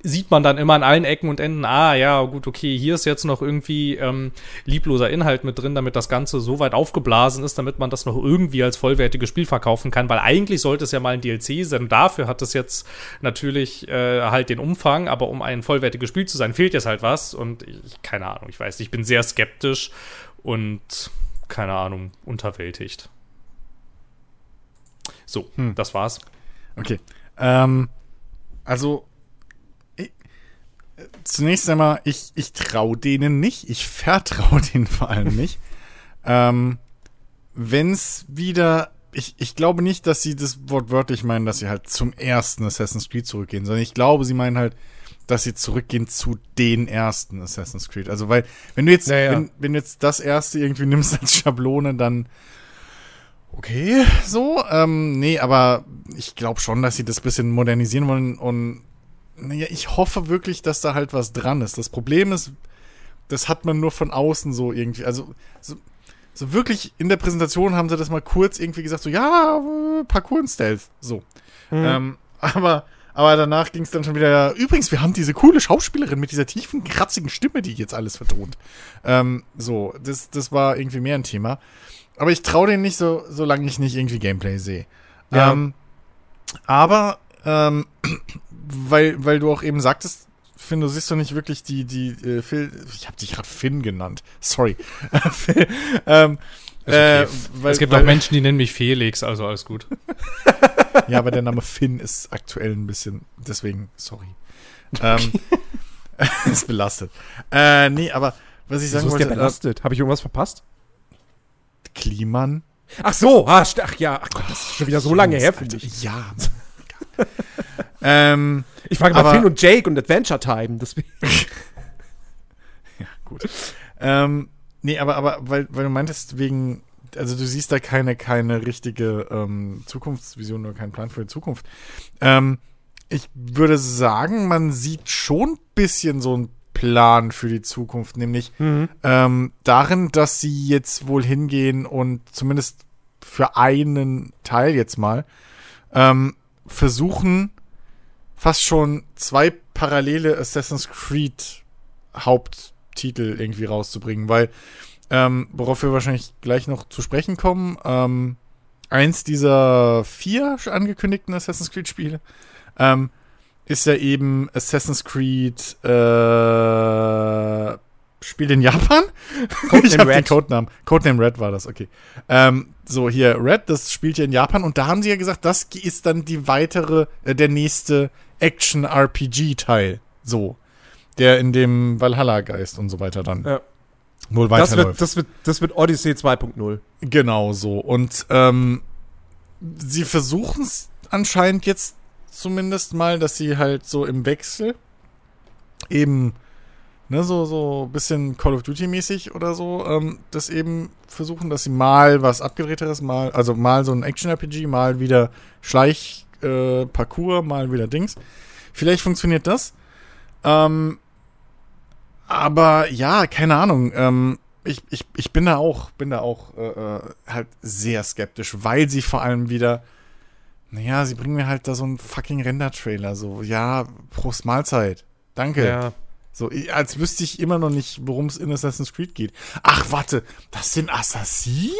sieht man dann immer an allen Ecken und Enden, ah ja, gut, okay, hier ist jetzt noch irgendwie ähm, liebloser Inhalt mit drin, damit das Ganze so weit aufgeblasen ist, damit man das noch irgendwie als vollwertiges Spiel verkaufen kann, weil eigentlich sollte es ja mal ein DLC sein. Dafür hat es jetzt natürlich äh, halt den Umfang, aber um ein vollwertiges Spiel zu sein, fehlt jetzt halt was und ich, keine Ahnung, ich weiß, ich bin sehr skeptisch und keine Ahnung, unterwältigt. So, Hm. das war's. Okay. Ähm, also, ich, zunächst einmal, ich, ich traue denen nicht. Ich vertraue denen vor allem nicht. ähm, wenn's wieder, ich, ich glaube nicht, dass sie das wortwörtlich meinen, dass sie halt zum ersten Assassin's Creed zurückgehen, sondern ich glaube, sie meinen halt, dass sie zurückgehen zu den ersten Assassin's Creed. Also, weil, wenn du jetzt, Ja, ja. Wenn, wenn du jetzt das erste irgendwie nimmst als Schablone, dann okay, so. Ähm, nee, aber ich glaube schon, dass sie das bisschen modernisieren wollen und naja, ich hoffe wirklich, dass da halt was dran ist. Das Problem ist, das hat man nur von außen so irgendwie, also so, so wirklich in der Präsentation haben sie das mal kurz irgendwie gesagt, so ja, Parkour und Stealth, so. Ähm, aber, aber danach ging es dann schon wieder, übrigens, wir haben diese coole Schauspielerin mit dieser tiefen, kratzigen Stimme, die jetzt alles vertont. Ähm, so, das, das war irgendwie mehr ein Thema. Aber ich traue denen nicht so, solange ich nicht irgendwie Gameplay sehe. Ja. Ähm, aber, ähm, weil, weil du auch eben sagtest, Finn, du siehst doch nicht wirklich die, die, äh, Phil, ich habe dich gerade Finn genannt. Sorry. Phil, ähm, Ist äh, okay. weil, es gibt weil, auch Menschen, die nennen mich Felix, also alles gut. Ja, aber der Name Finn ist aktuell ein bisschen, deswegen, sorry. Ähm, ist belastet. Äh, nee, aber was ich sagen Wieso ist der wollte, äh, belastet? Habe ich irgendwas verpasst? Kliman. Ach so, st- ach ja, ach Gott, das ist schon wieder so lange her für mich. Ja. ähm, Ich frage mal Finn und Jake und Adventure Time. Deswegen. gut. Ähm, nee, aber, aber weil, weil du meintest, wegen, also du siehst da keine, keine richtige ähm, Zukunftsvision oder keinen Plan für die Zukunft. Ähm, ich würde sagen, man sieht schon ein bisschen so einen Plan für die Zukunft, nämlich ähm, darin, dass sie jetzt wohl hingehen und zumindest für einen Teil jetzt mal ähm, versuchen, fast schon zwei parallele Assassin's Creed Haupttitel irgendwie rauszubringen, weil ähm, worauf wir wahrscheinlich gleich noch zu sprechen kommen, ähm, eins dieser vier angekündigten Assassin's Creed Spiele ähm, ist ja eben Assassin's Creed äh, Spiel in Japan. Codename ich hab den Red. Codenamen. Codename Red war das, okay. Ähm, so, hier, Red, das spielt ja in Japan und da haben sie ja gesagt, das ist dann die weitere, äh, der nächste Action-RPG-Teil. So. Der in dem Valhalla-Geist und so weiter dann Ja. wohl Das weiterläuft. wird, das, wird, das wird Odyssey 2.0. Genau so. Und ähm, sie versuchen es anscheinend jetzt zumindest mal, dass sie halt so im Wechsel eben, ne, so, so ein bisschen Call of Duty-mäßig oder so, ähm, das eben versuchen, dass sie mal was abgedrehteres, mal, also mal so ein Action-RPG, mal wieder Schleich, äh, mal wieder Dings. Vielleicht funktioniert das. Ähm, aber ja, keine Ahnung. Ähm, ich, ich, ich bin da auch, bin da auch äh, äh, halt sehr skeptisch, weil sie vor allem wieder, naja, sie bringen mir halt da so einen fucking Render-Trailer, so, ja, Prost Mahlzeit. Danke. Ja. So, als wüsste ich immer noch nicht, worum es in Assassin's Creed geht. Ach, warte, das sind Assassinen?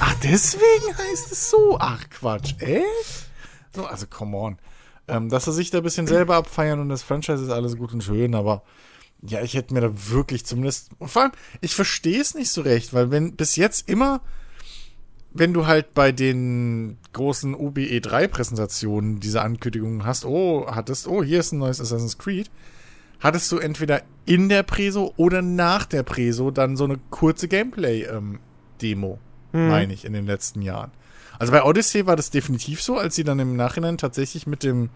Ach, deswegen heißt es so? Ach, Quatsch, echt? So, also, come on. Ähm, dass sie sich da ein bisschen selber abfeiern und das Franchise ist alles gut und schön, aber ja, ich hätte mir da wirklich zumindest. Und vor allem, ich verstehe es nicht so recht, weil wenn bis jetzt immer, wenn du halt bei den großen UBE3-Präsentationen diese Ankündigungen hast, oh, hattest, oh, hier ist ein neues Assassin's Creed, hattest du entweder in der Preso oder nach der Preso dann so eine kurze Gameplay-Demo, meine ich, in den letzten Jahren. Also bei Odyssey war das definitiv so, als sie dann im Nachhinein tatsächlich mit dem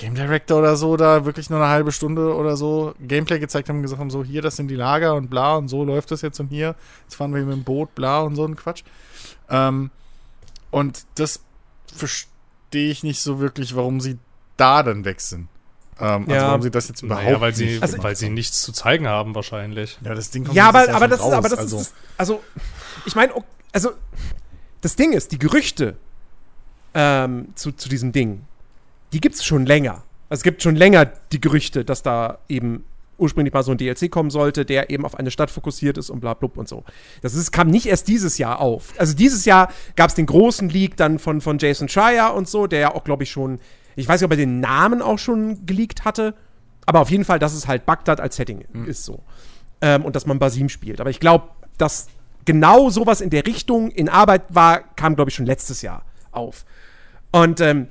Game Director oder so da wirklich nur eine halbe Stunde oder so Gameplay gezeigt haben und gesagt haben, so hier, das sind die Lager und bla und so läuft das jetzt und hier, jetzt fahren wir hier mit dem Boot, bla und so ein Quatsch. Ähm, und das verstehe ich nicht so wirklich, warum sie da dann wechseln. Ähm, also Ja. warum sie das jetzt überhaupt Naja, weil sie, Also- weil sie nichts zu zeigen haben, wahrscheinlich. Ja, das Ding kommt Ja, aber, aber das ist, raus, aber das also. ist, also, ich meine, also, das Ding ist, die Gerüchte ähm, zu, zu diesem Ding, die gibt es schon länger. Also es gibt schon länger die Gerüchte, dass da eben ursprünglich mal so ein DLC kommen sollte, der eben auf eine Stadt fokussiert ist und bla blub und so. Das ist, kam nicht erst dieses Jahr auf. Also dieses Jahr gab es den großen Leak dann von, von Jason Schreier und so, der ja auch, glaube ich, schon, ich weiß nicht, ob er den Namen auch schon geleakt hatte, aber auf jeden Fall, dass es halt Bagdad als Setting ist so. Ähm, und dass man Basim spielt. Aber ich glaube, dass genau sowas in der Richtung in Arbeit war, kam, glaube ich, schon letztes Jahr auf. Und ähm,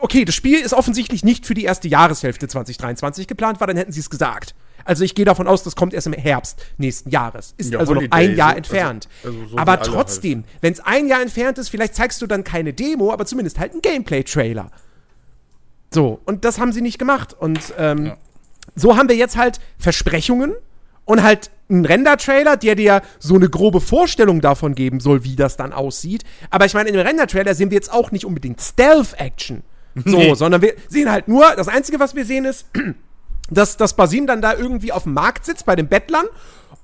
okay, das Spiel ist offensichtlich nicht für die erste Jahreshälfte 2023 geplant, weil dann hätten sie es gesagt. Also ich gehe davon aus, das kommt erst im Herbst nächsten Jahres. Ist Ja, also noch ein Jahr so- entfernt. also- also so aber alle trotzdem, wenn es ein Jahr entfernt ist, vielleicht zeigst du dann keine Demo, aber zumindest halt einen Gameplay-Trailer. So, und das haben sie nicht gemacht. Und ähm, Ja. so haben wir jetzt halt Versprechungen und halt einen Render-Trailer, der dir so eine grobe Vorstellung davon geben soll, wie das dann aussieht. Aber ich meine, in dem Render-Trailer sehen wir jetzt auch nicht unbedingt Stealth-Action. So, Nee. sondern wir sehen halt nur, das Einzige, was wir sehen, ist, dass, dass Basim dann da irgendwie auf dem Markt sitzt bei den Bettlern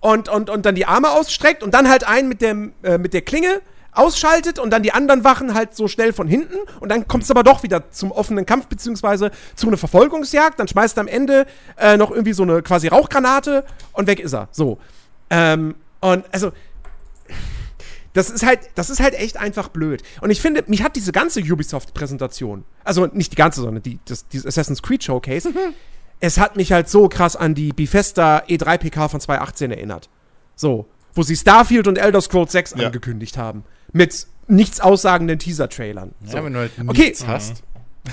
und, und, und dann die Arme ausstreckt und dann halt einen mit, dem, äh, mit der Klinge ausschaltet und dann die anderen Wachen halt so schnell von hinten und dann kommt es aber doch wieder zum offenen Kampf beziehungsweise zu einer Verfolgungsjagd. Dann schmeißt er am Ende äh, noch irgendwie so eine quasi Rauchgranate und weg ist er. So. Ähm, und also das ist halt, das ist halt echt einfach blöd. Und ich finde, mich hat diese ganze Ubisoft-Präsentation, also nicht die ganze, sondern die, das, dieses Assassin's Creed Showcase, es hat mich halt so krass an die Bethesda E3 PK von 2018 erinnert. So, wo sie Starfield und Elder Scrolls 6 Ja. angekündigt haben. Mit nichts aussagenden Teaser-Trailern. So. Ja, wenn du halt Okay. nichts hast.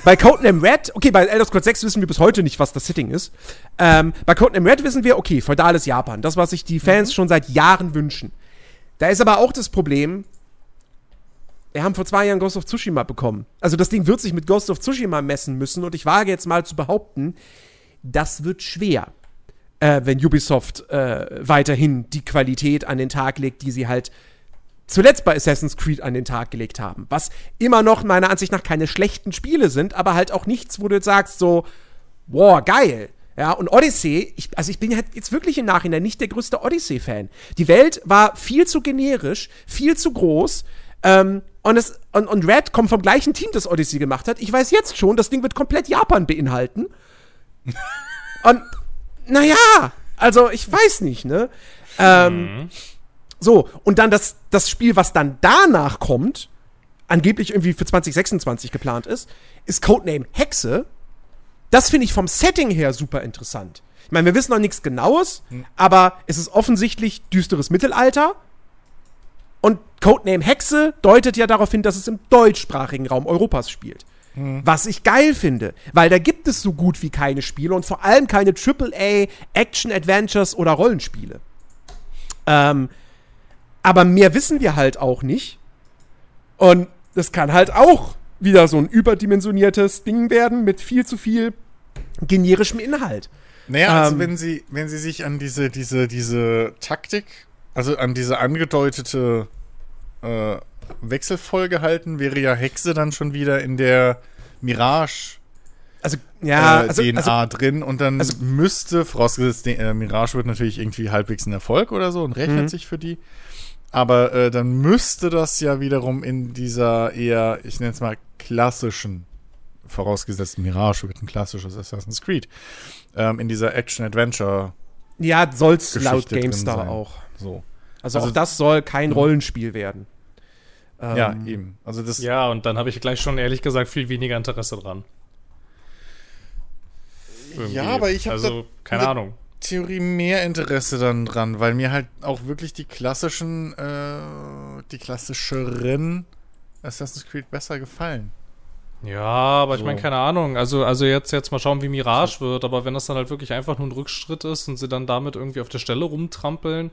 Bei Codename Red, okay, bei Elder Scrolls 6 wissen wir bis heute nicht, was das Setting ist. Ähm, bei Codename Red wissen wir, okay, feudales Japan. Das, was sich die Fans schon seit Jahren wünschen. Da ist aber auch das Problem, wir haben vor zwei Jahren Ghost of Tsushima bekommen. Also das Ding wird sich mit Ghost of Tsushima messen müssen und ich wage jetzt mal zu behaupten, das wird schwer, äh, wenn Ubisoft äh, weiterhin die Qualität an den Tag legt, die sie halt zuletzt bei Assassin's Creed an den Tag gelegt haben. Was immer noch meiner Ansicht nach keine schlechten Spiele sind, aber halt auch nichts, wo du jetzt sagst so, wow, geil. Ja, und Odyssey, ich, also ich bin halt jetzt wirklich im Nachhinein nicht der größte Odyssey-Fan. Die Welt war viel zu generisch, viel zu groß. Ähm, und, es, und, und Red kommt vom gleichen Team, das Odyssey gemacht hat. Ich weiß jetzt schon, das Ding wird komplett Japan beinhalten. und naja, also ich weiß nicht, ne? Ähm, so, und dann das, das Spiel, was dann danach kommt, angeblich irgendwie für 2026 geplant ist, ist Codename Hexe. Das finde ich vom Setting her super interessant. Ich meine, wir wissen noch nichts Genaues, aber es ist offensichtlich düsteres Mittelalter. Und Codename Hexe deutet ja darauf hin, dass es im deutschsprachigen Raum Europas spielt. Was ich geil finde, weil da gibt es so gut wie keine Spiele und vor allem keine AAA Action Adventures oder Rollenspiele. Ähm, aber mehr wissen wir halt auch nicht. Und das kann halt auch wieder so ein überdimensioniertes Ding werden mit viel zu viel generischem Inhalt. Naja, also Ähm, wenn sie, wenn sie sich an diese, diese, diese Taktik, also an diese angedeutete äh, Wechselfolge halten, wäre ja Hexe dann schon wieder in der Mirage Also, ja, äh, also, DNA also drin und dann also- müsste, vorausgesetzt, äh, Mirage wird natürlich irgendwie halbwegs ein Erfolg oder so und rechnet Mhm. sich für die. Aber äh, dann müsste das ja wiederum in dieser eher, ich nenne es mal, klassischen, vorausgesetzt Mirage wird ein klassisches Assassin's Creed, ähm, in dieser Action-Adventure ja, soll's Geschichte laut GameStar auch. so. Also, Also- auch das soll kein Rollenspiel werden. Ähm, ja, eben. Also das, Ja, und dann habe ich gleich schon ehrlich gesagt viel weniger Interesse dran. Irgendwie. Ja, aber ich habe Also, keine da- Ahnung. Theorie mehr Interesse dann dran, weil mir halt auch wirklich die klassischen, äh, die klassischeren Assassin's Creed besser gefallen. Ja, aber ich So. meine, keine Ahnung. Also, also jetzt, jetzt mal schauen, wie Mirage wird. Aber wenn das dann halt wirklich einfach nur ein Rückschritt ist und sie dann damit irgendwie auf der Stelle rumtrampeln,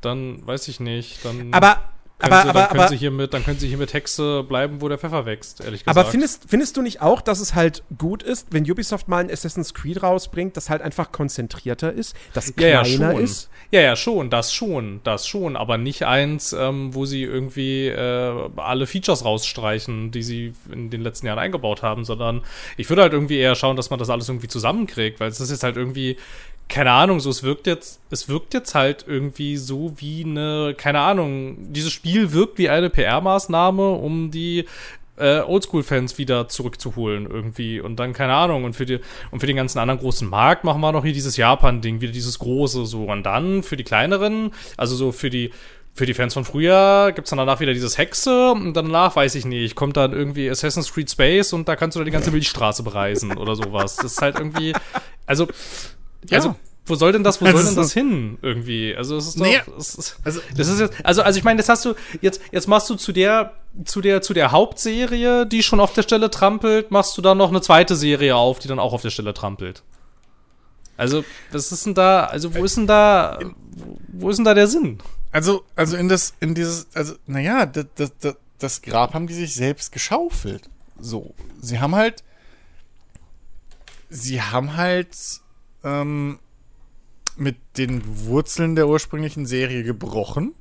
dann weiß ich nicht. Dann Aber, können, aber, sie, aber, dann können aber, sie hier mit, dann können sie hier mit Hexe bleiben, wo der Pfeffer wächst, ehrlich gesagt. aber findest, findest du nicht auch, dass es halt gut ist, wenn Ubisoft mal ein Assassin's Creed rausbringt, das halt einfach konzentrierter ist, das ja, kleiner ja, schon. ist? Ja, ja, schon, das schon, das schon, aber nicht eins, ähm, wo sie irgendwie äh, alle Features rausstreichen, die sie in den letzten Jahren eingebaut haben, sondern ich würde halt irgendwie eher schauen, dass man das alles irgendwie zusammenkriegt, weil es ist jetzt halt irgendwie, keine Ahnung, so es wirkt jetzt, es wirkt jetzt halt irgendwie so wie eine, keine Ahnung, dieses Spiel wirkt wie eine PR-Maßnahme, um die äh, Oldschool-Fans wieder zurückzuholen irgendwie und dann keine Ahnung und für die und für den ganzen anderen großen Markt machen wir noch hier dieses Japan-Ding wieder dieses große so und dann für die kleineren also so für die für die Fans von früher gibt's dann danach wieder dieses Hexe und danach weiß ich nicht kommt dann irgendwie Assassin's Creed Space und da kannst du dann die ganze Milchstraße bereisen oder sowas. Das ist halt irgendwie also Ja. also wo soll denn das, wo soll denn das hin irgendwie? Also es ist doch, Nee, es ist, also- das ist jetzt, also also ich meine, das hast du jetzt jetzt machst du zu der zu der zu der Hauptserie, die schon auf der Stelle trampelt, machst du dann noch eine zweite Serie auf, die dann auch auf der Stelle trampelt. Also was ist denn da? Also wo ist denn da? Wo ist denn da der Sinn? Also, also in das, in dieses, also, naja, das, das, das, das Grab haben die sich selbst geschaufelt. So. Sie haben halt, sie haben halt, ähm, mit den Wurzeln der ursprünglichen Serie gebrochen.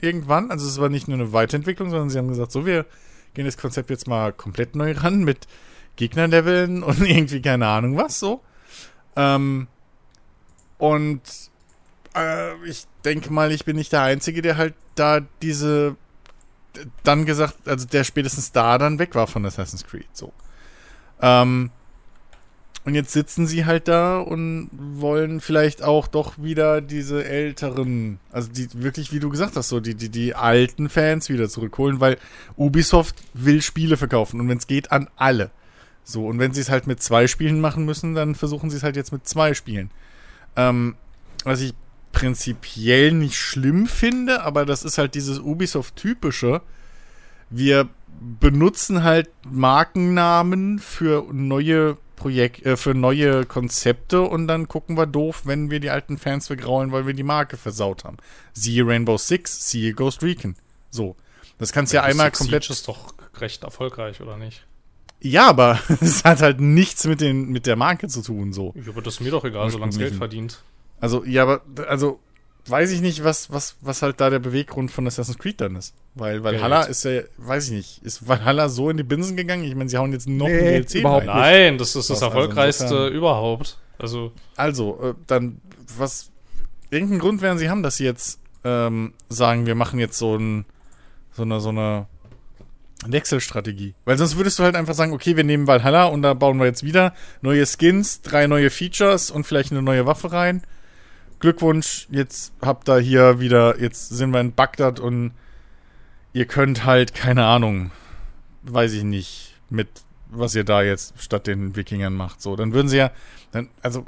Irgendwann. Also es war nicht nur eine Weiterentwicklung, sondern sie haben gesagt, so, wir gehen das Konzept jetzt mal komplett neu ran mit Gegnerleveln und irgendwie keine Ahnung was so. Ähm, und äh, ich denke mal, ich bin nicht der Einzige, der halt da diese dann gesagt, also der spätestens da dann weg war von Assassin's Creed. So. Ähm, und jetzt sitzen sie halt da und wollen vielleicht auch doch wieder diese älteren, also die wirklich, wie du gesagt hast, so die, die, die alten Fans wieder zurückholen, weil Ubisoft will Spiele verkaufen und wenn es geht, an alle. So, und wenn sie es halt mit zwei Spielen machen müssen, dann versuchen sie es halt jetzt mit zwei Spielen. Ähm, was ich prinzipiell nicht schlimm finde, aber das ist halt dieses Ubisoft-typische. Wir benutzen halt Markennamen für neue Projekt, äh, für neue Konzepte und dann gucken wir doof, wenn wir die alten Fans vergraulen, weil wir die Marke versaut haben. Siehe Rainbow Six, siehe Ghost Recon. So. Das kannst du ja einmal Six komplett. Siege ist doch recht erfolgreich oder nicht? Ja, aber es hat halt nichts mit, den, mit der Marke zu tun, so. Ja, aber das ist mir doch egal, solange es Geld verdient. Also, ja, aber, also, weiß ich nicht, was, was, was halt da der Beweggrund von Assassin's Creed dann ist. Weil Valhalla Geld. ist ja, weiß ich nicht, ist Valhalla so in die Binsen gegangen? Ich meine, sie hauen jetzt noch Nee, ein DLC überhaupt rein. Nein, das ist das Was, also erfolgreichste insofern- überhaupt. Also Also, äh, dann, was, irgendeinen Grund werden sie haben, dass sie jetzt ähm, sagen, wir machen jetzt so ein, so eine, so eine Wechselstrategie. Weil sonst würdest du halt einfach sagen, okay, wir nehmen Valhalla und da bauen wir jetzt wieder neue Skins, drei neue Features und vielleicht eine neue Waffe rein. Glückwunsch, jetzt habt ihr hier wieder, jetzt sind wir in Bagdad und ihr könnt halt, keine Ahnung, weiß ich nicht, mit was ihr da jetzt statt den Wikingern macht. So, dann würden sie ja, dann, also,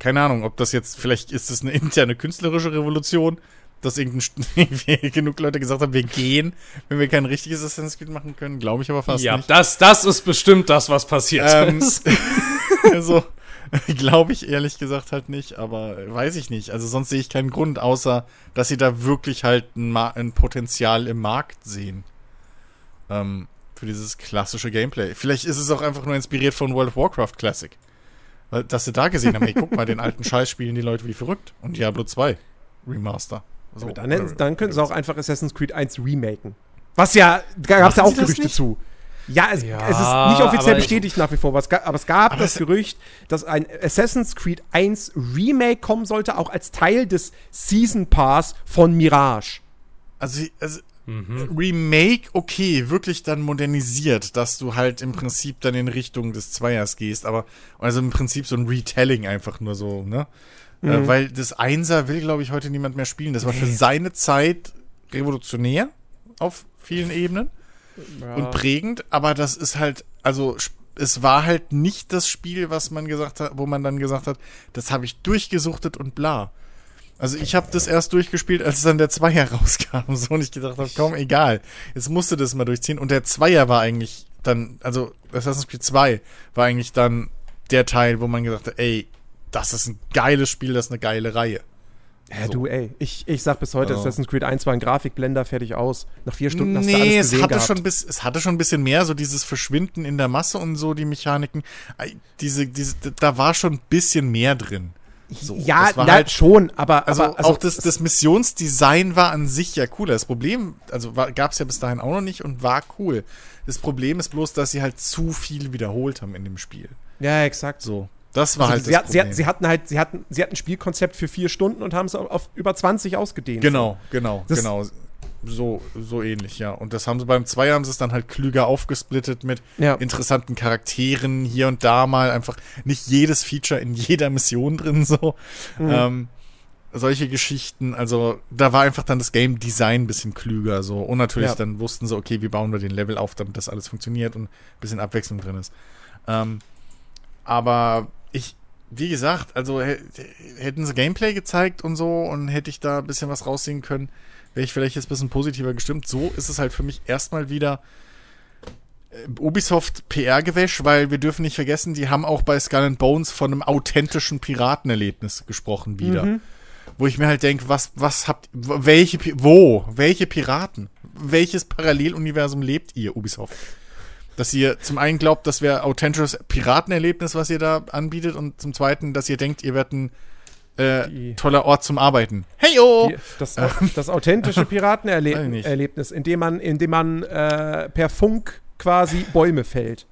keine Ahnung, ob das jetzt, vielleicht ist das eine interne künstlerische Revolution, dass irgendein, genug Leute gesagt haben, wir gehen, wenn wir kein richtiges Assassin's Creed machen können, glaube ich aber fast ja, nicht. das das ist bestimmt das, was passiert Ähm, ist. also, glaube ich ehrlich gesagt halt nicht, aber weiß ich nicht. Also sonst sehe ich keinen Grund, außer, dass sie da wirklich halt ein, ein Potenzial im Markt sehen. Ähm, für dieses klassische Gameplay. Vielleicht ist es auch einfach nur inspiriert von World of Warcraft Classic. Weil, dass sie da gesehen haben, ey, guck mal, den alten Scheiß spielen die Leute wie verrückt. Und Diablo 2 Remaster. So, dann, dann können sie auch einfach Assassin's Creed 1 remaken. Was ja, da gab es ja auch Gerüchte zu. Ja, es, Ja, es ist nicht offiziell bestätigt nach wie vor, aber es gab, aber es gab Aber das es- Gerücht, dass ein Assassin's Creed 1 Remake kommen sollte, auch als Teil des Season Pass von Mirage. Also, also Mhm. Remake, okay, wirklich dann modernisiert, dass du halt im Prinzip dann in Richtung des Zweiers gehst, aber also im Prinzip so ein Retelling einfach nur so, ne? Äh, weil das Einser will, glaube ich, heute niemand mehr spielen. Das war für seine Zeit revolutionär auf vielen Ebenen und prägend, aber das ist halt, also es war halt nicht das Spiel, was man gesagt hat, wo man dann gesagt hat, das habe ich durchgesuchtet und bla. Also ich habe das erst durchgespielt, als dann der Zweier rauskam. So und ich gedacht habe, komm, egal. Jetzt musste das mal durchziehen. Und der Zweier war eigentlich dann, also Assassin's Creed 2 war eigentlich dann der Teil, wo man gesagt hat, ey, das ist ein geiles Spiel, das ist eine geile Reihe. Ja, So. du, ey, ich, ich sag bis heute, Also. Assassin's Creed 1 war ein Grafikblender, fertig aus. Nach vier Stunden hast du nee, alles es gesehen hatte, gehabt. schon bis, es hatte schon ein bisschen mehr, so dieses Verschwinden in der Masse und so, die Mechaniken. Diese, diese, da war schon ein bisschen mehr drin. So, ja, na, halt- schon, aber, Also, aber auch das, das Missionsdesign war an sich ja cooler. Das Problem, also gab es ja bis dahin auch noch nicht und war cool. Das Problem ist bloß, dass sie halt zu viel wiederholt haben in dem Spiel. ja, exakt. So, das war Also halt sie, das hat- sie, Problem. hat- sie hatten halt, sie hatten, sie hatten ein Spielkonzept für vier Stunden und haben es auf, auf über 20 ausgedehnt. genau, genau, Das- genau. So, so ähnlich, ja. Und das haben sie beim Zweier haben sie es dann halt klüger aufgesplittet mit Ja. interessanten Charakteren hier und da mal einfach nicht jedes Feature in jeder Mission drin so. Mhm. Ähm, solche Geschichten, also da war einfach dann das Game Design ein bisschen klüger so und natürlich Ja. dann wussten sie, okay, wie bauen wir den Level auf, damit das alles funktioniert und ein bisschen Abwechslung drin ist. Ähm, aber ich wie gesagt, also hätten sie Gameplay gezeigt und so und hätte ich da ein bisschen was raussehen können, wäre ich vielleicht jetzt ein bisschen positiver gestimmt. So ist es halt für mich erstmal wieder äh, Ubisoft PR-Gewäsch, weil wir dürfen nicht vergessen, die haben auch bei Skull and Bones von einem authentischen Piratenerlebnis gesprochen wieder. Mhm. Wo ich mir halt denke, was, was habt, welche, wo, welche Piraten? Welches Paralleluniversum lebt ihr, Ubisoft? Dass ihr zum einen glaubt, das wäre authentisches Piratenerlebnis, was ihr da anbietet, und zum zweiten, dass ihr denkt, ihr werdet ein äh, toller Ort zum Arbeiten. Heyo! Die, das, ähm. das authentische Piratenerlebnis, in dem man, in dem man äh, per Funk quasi Bäume fällt.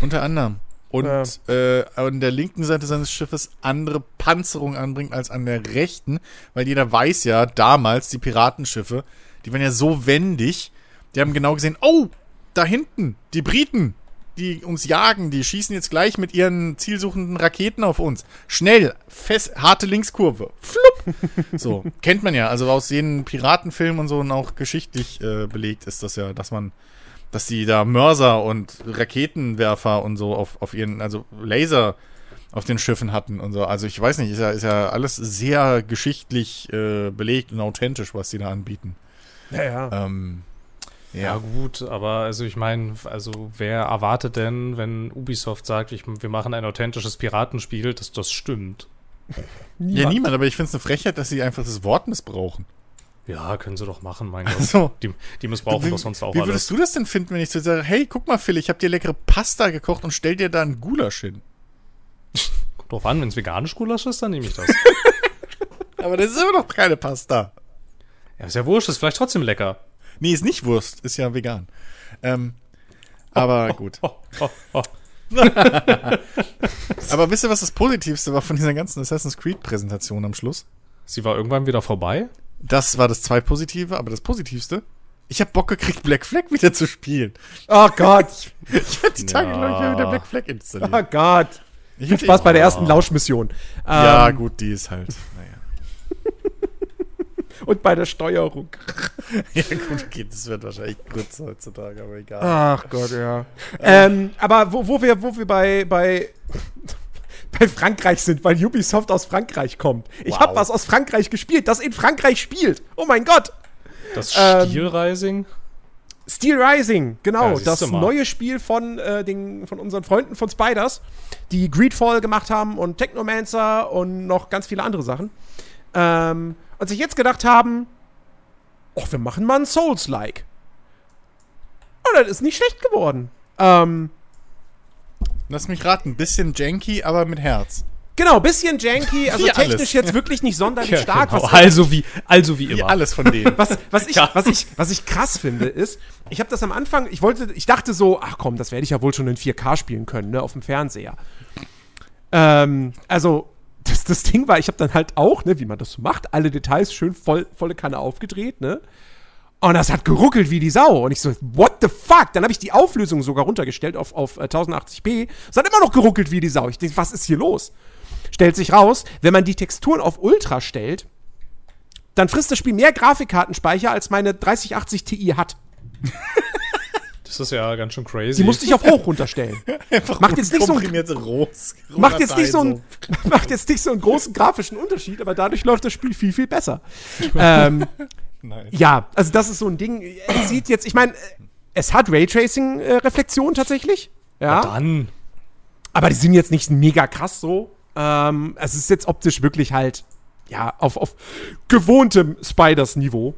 Unter anderem. Und ja. äh, an der linken Seite seines Schiffes andere Panzerung anbringt als an der rechten, weil jeder weiß ja, damals die Piratenschiffe, die waren ja so wendig, die haben genau gesehen, oh, da hinten, die Briten, die uns jagen, die schießen jetzt gleich mit ihren zielsuchenden Raketen auf uns. Schnell, fest, harte Linkskurve. Flupp. So, kennt man ja. Also aus den Piratenfilmen und so und auch geschichtlich äh, belegt ist das ja, dass man, dass die da Mörser und Raketenwerfer und so auf, auf ihren, also Laser auf den Schiffen hatten und so. Also ich weiß nicht, ist ja, ist ja alles sehr geschichtlich äh, belegt und authentisch, was die da anbieten. Ja, ja. Ähm, ja. ja, gut, aber also ich meine, also wer erwartet denn, wenn Ubisoft sagt, ich, wir machen ein authentisches Piratenspiel, dass das stimmt? niemand. Ja, niemand, aber ich finde es eine Frechheit, dass sie einfach das Wort missbrauchen. Ja, können sie doch machen, mein Gott. Also, die, die missbrauchen doch sonst auch Wie würdest alles. du das denn finden, wenn ich so sage, hey, guck mal, Phil, ich habe dir leckere Pasta gekocht und stell dir da einen Gulasch hin? Kommt drauf an, wenn es veganisch Gulasch ist, dann nehme ich das. aber das ist immer noch keine Pasta. Ja, ist ja wurscht, ist vielleicht trotzdem lecker. Nee, ist nicht Wurst, ist ja vegan. Ähm, aber gut. Aber wisst ihr, was das Positivste war von dieser ganzen Assassin's Creed-Präsentation am Schluss? Sie war irgendwann wieder vorbei? Das war das zweitpositive, aber das Positivste, ich habe Bock gekriegt, Black Flag wieder zu spielen. Oh Gott. ich werde die Tage, ja. glaube ich, wieder Black Flag installieren. Oh Gott. Ich Viel Spaß bei der ersten Lauschmission. Ja, ähm, gut, die ist halt und bei der Steuerung. ja, gut, okay, das wird wahrscheinlich kurz heutzutage, aber egal. Ach Gott, ja. Ähm, aber wo, wo, wir, wo wir bei, bei, bei Frankreich sind, weil Ubisoft aus Frankreich kommt. Ich wow. habe was aus Frankreich gespielt, das in Frankreich spielt. Oh mein Gott. Das Steel Rising? Ähm, Steel Rising, genau. Ja, das neue Spiel von, äh, den, von unseren Freunden von Spiders, die Greedfall gemacht haben und Technomancer und noch ganz viele andere Sachen. Ähm, und sich jetzt gedacht haben, ach, wir machen mal ein Souls-like. Und das ist nicht schlecht geworden. Ähm, Lass mich raten, ein bisschen janky, aber mit Herz. Genau, bisschen janky, also wie technisch alles. jetzt wirklich nicht sonderlich ja, stark. Genau. also wie, also wie immer. Wie alles von denen. Was, was, ich, ja. was, ich, was ich krass finde, ist, ich habe das am Anfang, ich wollte, ich dachte so, ach komm, das werde ich ja wohl schon in 4K spielen können, ne, auf dem Fernseher. Ähm, also das, das Ding war, ich habe dann halt auch, ne, wie man das so macht, alle Details schön voll, volle Kanne aufgedreht, ne? Und das hat geruckelt wie die Sau. Und ich so, what the fuck? Dann habe ich die Auflösung sogar runtergestellt auf, auf 1080p. Äh, es hat immer noch geruckelt wie die Sau. Ich denke, was ist hier los? Stellt sich raus, wenn man die Texturen auf Ultra stellt, dann frisst das Spiel mehr Grafikkartenspeicher, als meine 3080 Ti hat. Das ist ja ganz schön crazy. Die musste ich auf hoch runterstellen. macht jetzt nicht so ein, Rose, macht jetzt nicht so ein, macht jetzt nicht so einen großen grafischen Unterschied, aber dadurch läuft das Spiel viel viel besser. ähm, nice. Ja, also das ist so ein Ding. Es sieht jetzt, ich meine, es hat Raytracing äh, tatsächlich. Ja. Na dann. Aber die sind jetzt nicht mega krass so. Ähm, es ist jetzt optisch wirklich halt ja auf, auf gewohntem Spiders Niveau.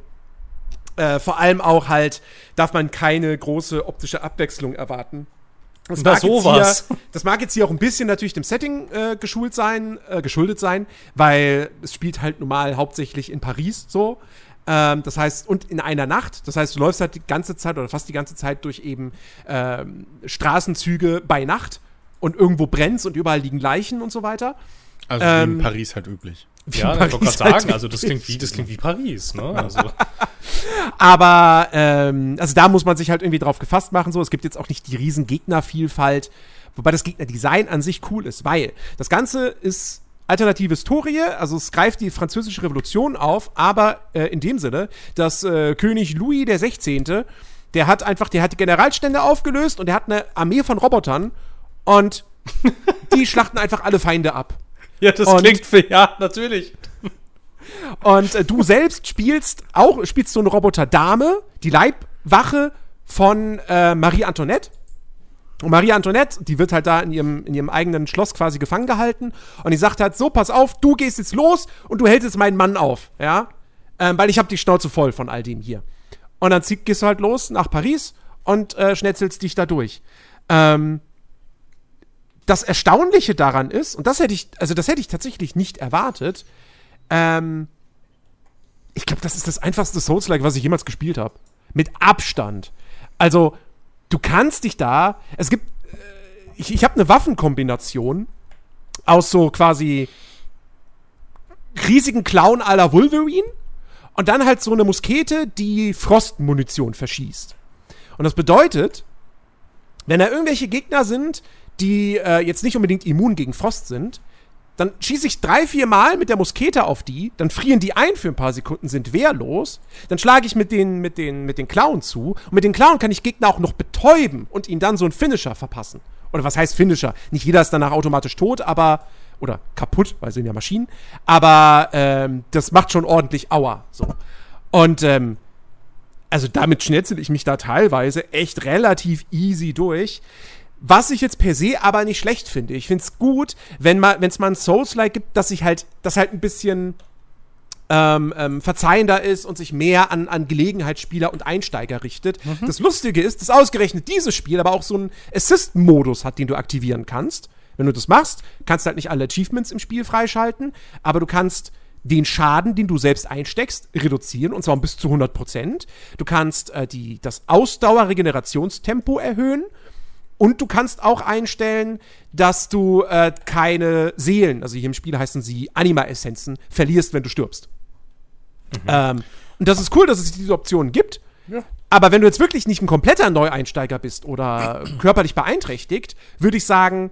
Äh, vor allem auch halt darf man keine große optische Abwechslung erwarten. Das mag, sowas. Hier, das mag jetzt hier auch ein bisschen natürlich dem Setting äh, geschult sein, äh, geschuldet sein, weil es spielt halt normal hauptsächlich in Paris so. Ähm, das heißt, und in einer Nacht. Das heißt, du läufst halt die ganze Zeit oder fast die ganze Zeit durch eben ähm, Straßenzüge bei Nacht und irgendwo brennt's und überall liegen Leichen und so weiter. Also ähm, in Paris halt üblich. Wie ja, ich wollte gerade sagen, also das klingt wie, das klingt wie Paris, ne? Also. Aber ähm, also da muss man sich halt irgendwie drauf gefasst machen. So, es gibt jetzt auch nicht die riesen Gegnervielfalt, wobei das Gegnerdesign an sich cool ist, weil das Ganze ist alternative Historie, also es greift die französische Revolution auf, aber äh, in dem Sinne, dass äh, König Louis der 16., der hat einfach, der hat die Generalstände aufgelöst und der hat eine Armee von Robotern und die schlachten einfach alle Feinde ab. Ja, das Und- klingt für ja, natürlich. Und äh, du selbst spielst auch, spielst so eine Roboter-Dame, die Leibwache von äh, Marie Antoinette. Und Marie Antoinette, die wird halt da in ihrem, in ihrem eigenen Schloss quasi gefangen gehalten. Und die sagt halt, so, pass auf, du gehst jetzt los und du hältst jetzt meinen Mann auf, ja? Ähm, weil ich habe die Schnauze voll von all dem hier. Und dann zieh, gehst du halt los nach Paris und äh, schnetzelst dich da durch. Ähm, das Erstaunliche daran ist, und das hätte ich, also das hätte ich tatsächlich nicht erwartet, ähm, ich glaube, das ist das einfachste Souls-like, was ich jemals gespielt habe. Mit Abstand. Also, du kannst dich da. Es gibt. Äh, ich ich habe eine Waffenkombination aus so quasi riesigen Clown la Wolverine und dann halt so eine Muskete, die Frostmunition verschießt. Und das bedeutet, wenn da irgendwelche Gegner sind, die äh, jetzt nicht unbedingt immun gegen Frost sind, dann schieße ich drei, vier Mal mit der Muskete auf die, dann frieren die ein für ein paar Sekunden, sind wehrlos, dann schlage ich mit den, mit den, mit den Klauen zu und mit den Klauen kann ich Gegner auch noch betäuben und ihnen dann so einen Finisher verpassen. Oder was heißt Finisher? Nicht jeder ist danach automatisch tot, aber, oder kaputt, weil sie sind ja Maschinen, aber ähm, das macht schon ordentlich Aua, so. Und, ähm, also damit schnetzel ich mich da teilweise echt relativ easy durch. Was ich jetzt per se aber nicht schlecht finde. Ich finde es gut, wenn es mal ein Souls-like gibt, dass sich halt, das halt ein bisschen ähm, ähm, verzeihender ist und sich mehr an, an Gelegenheitsspieler und Einsteiger richtet. Das Lustige ist, dass ausgerechnet dieses Spiel aber auch so einen Assist-Modus hat, den du aktivieren kannst. Wenn du das machst, kannst du halt nicht alle Achievements im Spiel freischalten, aber du kannst den Schaden, den du selbst einsteckst, reduzieren, und zwar um bis zu 100%. Du kannst äh, die, das Ausdauer-Regenerationstempo erhöhen und du kannst auch einstellen, dass du äh, keine Seelen, also hier im Spiel heißen sie Anima-Essenzen, verlierst, wenn du stirbst. Ähm, und das ist cool, dass es diese Optionen gibt. Aber wenn du jetzt wirklich nicht ein kompletter Neueinsteiger bist oder körperlich beeinträchtigt, würde ich sagen,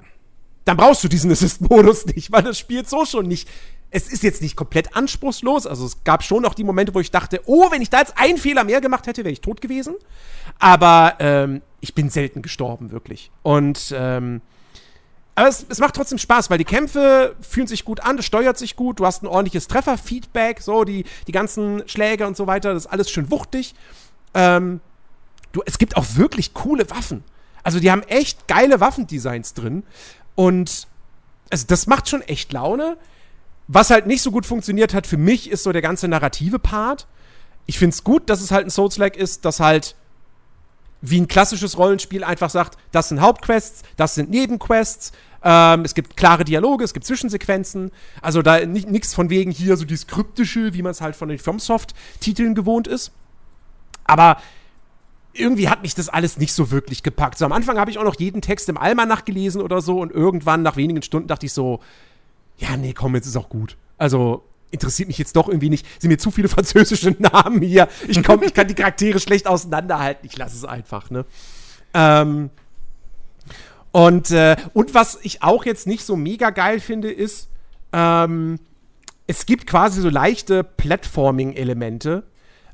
dann brauchst du diesen Assist-Modus nicht, weil das spielt so schon nicht. Es ist jetzt nicht komplett anspruchslos. Also es gab schon auch die Momente, wo ich dachte, oh, wenn ich da jetzt einen Fehler mehr gemacht hätte, wäre ich tot gewesen. Aber ähm, ich bin selten gestorben, wirklich. Und ähm, aber es, es macht trotzdem Spaß, weil die Kämpfe fühlen sich gut an, das steuert sich gut, du hast ein ordentliches Trefferfeedback, so die, die ganzen Schläge und so weiter, das ist alles schön wuchtig. Ähm, du, es gibt auch wirklich coole Waffen. Also die haben echt geile Waffendesigns drin. Und also das macht schon echt Laune. Was halt nicht so gut funktioniert hat für mich, ist so der ganze narrative Part. Ich finde es gut, dass es halt ein Souls-like ist, das halt wie ein klassisches Rollenspiel einfach sagt, das sind Hauptquests, das sind Nebenquests, ähm, es gibt klare Dialoge, es gibt Zwischensequenzen. Also da nichts von wegen hier so dieses Kryptische, wie man es halt von den FromSoft-Titeln gewohnt ist. Aber irgendwie hat mich das alles nicht so wirklich gepackt. So am Anfang habe ich auch noch jeden Text im Almanach gelesen oder so und irgendwann nach wenigen Stunden dachte ich so, ja, nee, komm, jetzt ist auch gut. Also interessiert mich jetzt doch irgendwie nicht. Sind mir zu viele französische Namen hier. Ich komm, ich kann die Charaktere schlecht auseinanderhalten. Ich lasse es einfach, ne? Ähm, und, äh, und was ich auch jetzt nicht so mega geil finde, ist, ähm, es gibt quasi so leichte Platforming-Elemente,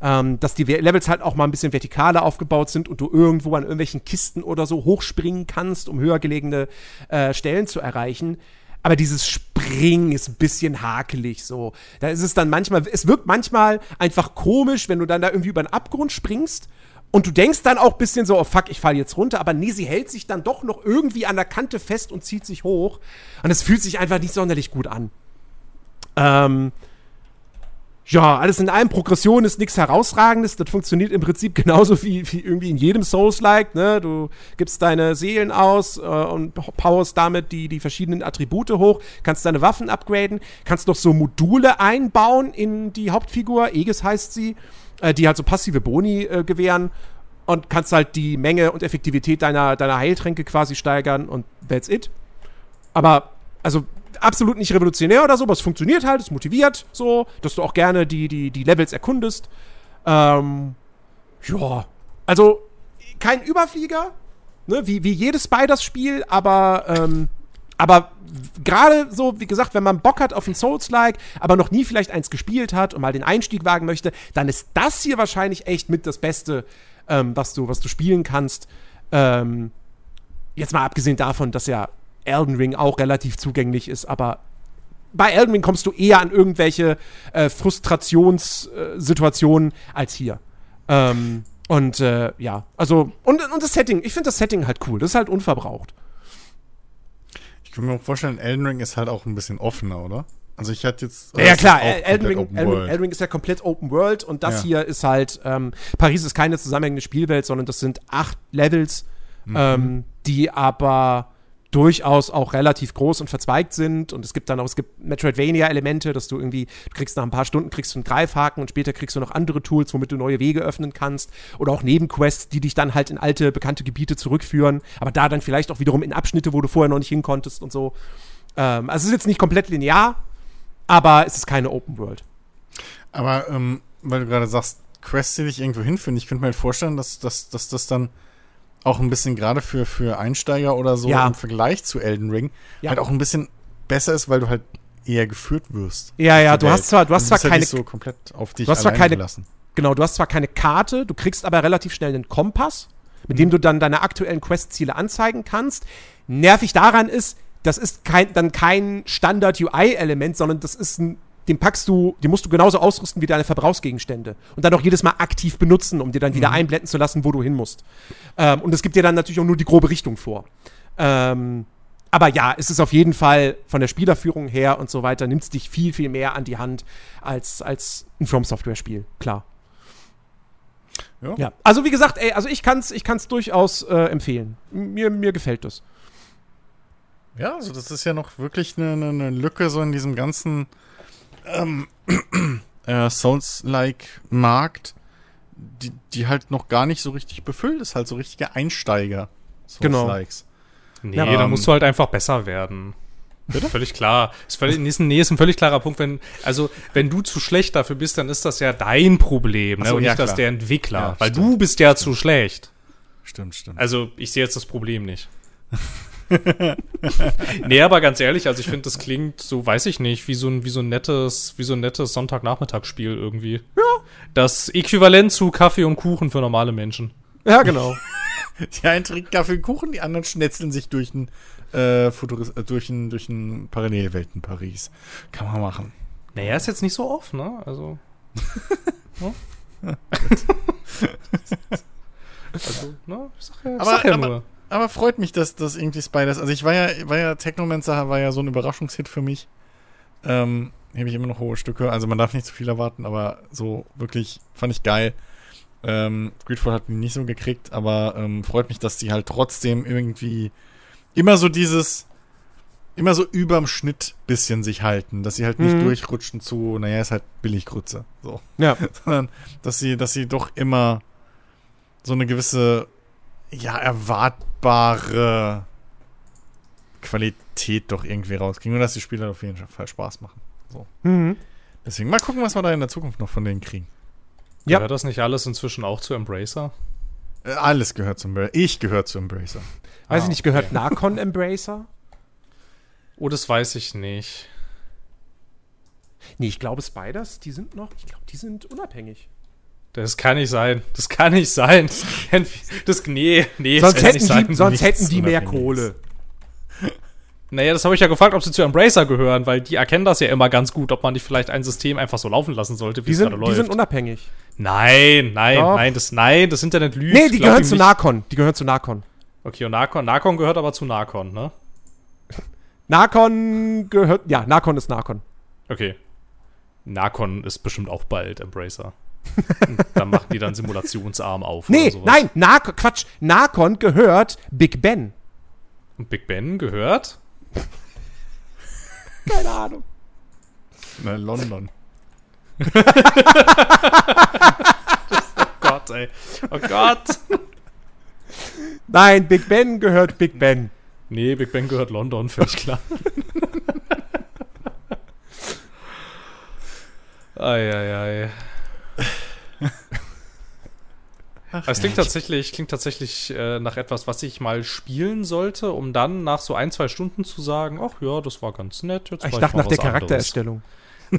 ähm, dass die Levels halt auch mal ein bisschen vertikaler aufgebaut sind und du irgendwo an irgendwelchen Kisten oder so hochspringen kannst, um höher gelegene äh, Stellen zu erreichen. Aber dieses Springen ist ein bisschen hakelig so. Da ist es dann manchmal, es wirkt manchmal einfach komisch, wenn du dann da irgendwie über den Abgrund springst. Und du denkst dann auch ein bisschen so, oh fuck, ich falle jetzt runter, aber nee, sie hält sich dann doch noch irgendwie an der Kante fest und zieht sich hoch. Und es fühlt sich einfach nicht sonderlich gut an. Ähm, ja, alles in allem, Progression ist nichts Herausragendes. Das funktioniert im Prinzip genauso wie, wie irgendwie in jedem Souls-like. Ne? Du gibst deine Seelen aus äh, und powerst damit die, die verschiedenen Attribute hoch, kannst deine Waffen upgraden, kannst noch so Module einbauen in die Hauptfigur, Aegis heißt sie, äh, die halt so passive Boni äh, gewähren und kannst halt die Menge und Effektivität deiner, deiner Heiltränke quasi steigern und that's it. Aber, also absolut nicht revolutionär oder so, aber es funktioniert halt, es motiviert so, dass du auch gerne die, die, die Levels erkundest. Ähm, ja, also kein Überflieger, ne, wie, wie jedes Spiders-Spiel, aber, ähm, aber gerade so, wie gesagt, wenn man Bock hat auf ein Souls-like, aber noch nie vielleicht eins gespielt hat und mal den Einstieg wagen möchte, dann ist das hier wahrscheinlich echt mit das Beste, ähm, was, du, was du spielen kannst. Ähm, jetzt mal abgesehen davon, dass ja Elden Ring auch relativ zugänglich ist, aber bei Elden Ring kommst du eher an irgendwelche äh, Frustrationssituationen äh, als hier. Ähm, und äh, ja, also, und, und das Setting, ich finde das Setting halt cool, das ist halt unverbraucht. Ich kann mir auch vorstellen, Elden Ring ist halt auch ein bisschen offener, oder? Also ich hatte jetzt. Ja, ja klar, Elden Ring, Elden, Elden Ring ist ja komplett Open World und das ja. hier ist halt, ähm, Paris ist keine zusammenhängende Spielwelt, sondern das sind acht Levels, mhm. ähm, die aber durchaus auch relativ groß und verzweigt sind und es gibt dann auch, es gibt Metroidvania-Elemente, dass du irgendwie, du kriegst nach ein paar Stunden kriegst du einen Greifhaken und später kriegst du noch andere Tools, womit du neue Wege öffnen kannst oder auch Nebenquests, die dich dann halt in alte, bekannte Gebiete zurückführen, aber da dann vielleicht auch wiederum in Abschnitte, wo du vorher noch nicht hinkonntest und so. Ähm, also es ist jetzt nicht komplett linear, aber es ist keine Open World. Aber, ähm, weil du gerade sagst, Quests, die dich irgendwo hinführen, ich könnte mir halt vorstellen, dass, dass, dass das dann auch ein bisschen gerade für, für Einsteiger oder so ja. im Vergleich zu Elden Ring ja. halt auch ein bisschen besser ist, weil du halt eher geführt wirst. Ja, ja, du hast zwar, du hast zwar halt keine, so komplett auf dich du hast zwar keine, gelassen. Genau, du hast zwar keine Karte, du kriegst aber relativ schnell einen Kompass, mit dem du dann deine aktuellen Quest-Ziele anzeigen kannst. Nervig daran ist, das ist kein, dann kein Standard-UI-Element, sondern das ist ein den packst du, den musst du genauso ausrüsten wie deine Verbrauchsgegenstände. Und dann auch jedes Mal aktiv benutzen, um dir dann wieder mhm. einblenden zu lassen, wo du hin musst. Ähm, und es gibt dir dann natürlich auch nur die grobe Richtung vor. Ähm, aber ja, es ist auf jeden Fall von der Spielerführung her und so weiter, nimmt es dich viel, viel mehr an die Hand als, als ein From Software-Spiel, klar. Ja. ja. Also wie gesagt, ey, also ich kann es ich kann's durchaus äh, empfehlen. Mir, mir gefällt das. Ja, also das ist ja noch wirklich eine, eine Lücke so in diesem ganzen ähm, äh, Souls-like-Markt, die, die halt noch gar nicht so richtig befüllt ist, halt so richtige Einsteiger. Souls-likes. Genau. Nee, ja, da musst du halt einfach besser werden. Bitte? Völlig klar. Ist völlig, nee, ist ein völlig klarer Punkt. Wenn, also, wenn du zu schlecht dafür bist, dann ist das ja dein Problem, ne? so, und ja, nicht das der Entwickler. Ja, weil stimmt. du bist ja zu schlecht. Stimmt, stimmt. Also, ich sehe jetzt das Problem nicht. nee, aber ganz ehrlich, also ich finde, das klingt so, weiß ich nicht, wie so ein, wie so ein nettes, wie so ein nettes Sonntagnachmittagsspiel irgendwie. Ja. Das Äquivalent zu Kaffee und Kuchen für normale Menschen. Ja, genau. die einen trinken Kaffee und Kuchen, die anderen schnetzeln sich durch ein, äh, Futuris äh, durch ein, durch ein Parallelwelten Paris. Kann man machen. Naja, ist jetzt nicht so oft, ne? Also. ne? also, ne? Ich sag ja, ich aber, sag ja aber, nur aber freut mich, dass das irgendwie Spiders. Also ich war ja, war ja Technomancer war ja so ein Überraschungshit für mich. Ähm, hebe ich immer noch hohe Stücke. Also man darf nicht zu viel erwarten, aber so wirklich fand ich geil. Ähm, Greedfall hat mich nicht so gekriegt, aber ähm, freut mich, dass die halt trotzdem irgendwie immer so dieses, immer so überm Schnitt bisschen sich halten, dass sie halt nicht mhm. durchrutschen zu, naja, ist halt Billiggrütze. So. Ja. Sondern, dass sie, dass sie doch immer so eine gewisse ja, erwartbare Qualität doch irgendwie rauskriegen. Und dass die Spieler auf jeden Fall Spaß machen. So. Mhm. Deswegen mal gucken, was wir da in der Zukunft noch von denen kriegen. Ja. Gehört das nicht alles inzwischen auch zu Embracer? Äh, alles gehört zu Embracer. Ich gehöre zu Embracer. Weiß ah, ich nicht, gehört okay. Narcon Embracer? Oh, das weiß ich nicht. Nee, ich glaube Spiders, die sind noch, ich glaube, die sind unabhängig. Das kann nicht sein. Das kann nicht sein. Das, nee, nee, sonst hätten die, sein. sonst hätten die mehr Kohle. Naja, das habe ich ja gefragt, ob sie zu Embracer gehören, weil die erkennen das ja immer ganz gut, ob man nicht vielleicht ein System einfach so laufen lassen sollte, wie es gerade läuft. Die sind unabhängig. Nein, nein, Doch. nein, das, nein, das Internet lügt. Nee, die gehören zu Narcon. Die gehören zu Narcon. Okay, und Narcon, Narcon gehört aber zu Narcon, ne? Narcon gehört, ja, Narcon ist Narcon. Okay. Narcon ist bestimmt auch bald Embracer dann machen die dann Simulationsarm auf. Nee, nein, Narcon, Quatsch. Narcon gehört Big Ben. Und Big Ben gehört? Keine Ahnung. Na, London. oh Gott, ey. Oh Gott. Nein, Big Ben gehört Big Ben. Nee, Big Ben gehört London, völlig klar. Eieiei. ei, ei. Ach, es klingt tatsächlich, klingt tatsächlich äh, nach etwas, was ich mal spielen sollte, um dann nach so ein, zwei Stunden zu sagen, ach ja, das war ganz nett. Jetzt ich dachte nach der Charaktererstellung.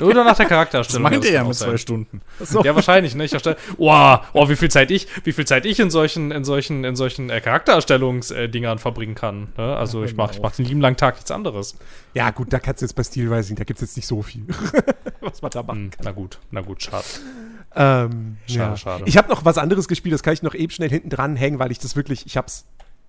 Oder nach der Das Charaktererstellung. meint ja, er ja kann mit auch zwei sein. Stunden. Ja, wahrscheinlich, ne? Ich erstelle. Oh, oh, wie viel Zeit ich, wie viel Zeit ich in solchen, in solchen, in solchen äh, Charaktererstellungsdingern verbringen kann. Ne? Also ich mache ich mach den lieben langen Tag nichts anderes. Ja, gut, da kannst du jetzt bei Steelrising, da gibt es jetzt nicht so viel, was man da macht. Hm, na gut, na gut, schade. Ähm, Schade, ja. schade. Ich habe noch was anderes gespielt, das kann ich noch eben schnell hinten dran hängen, weil ich das wirklich, ich habe es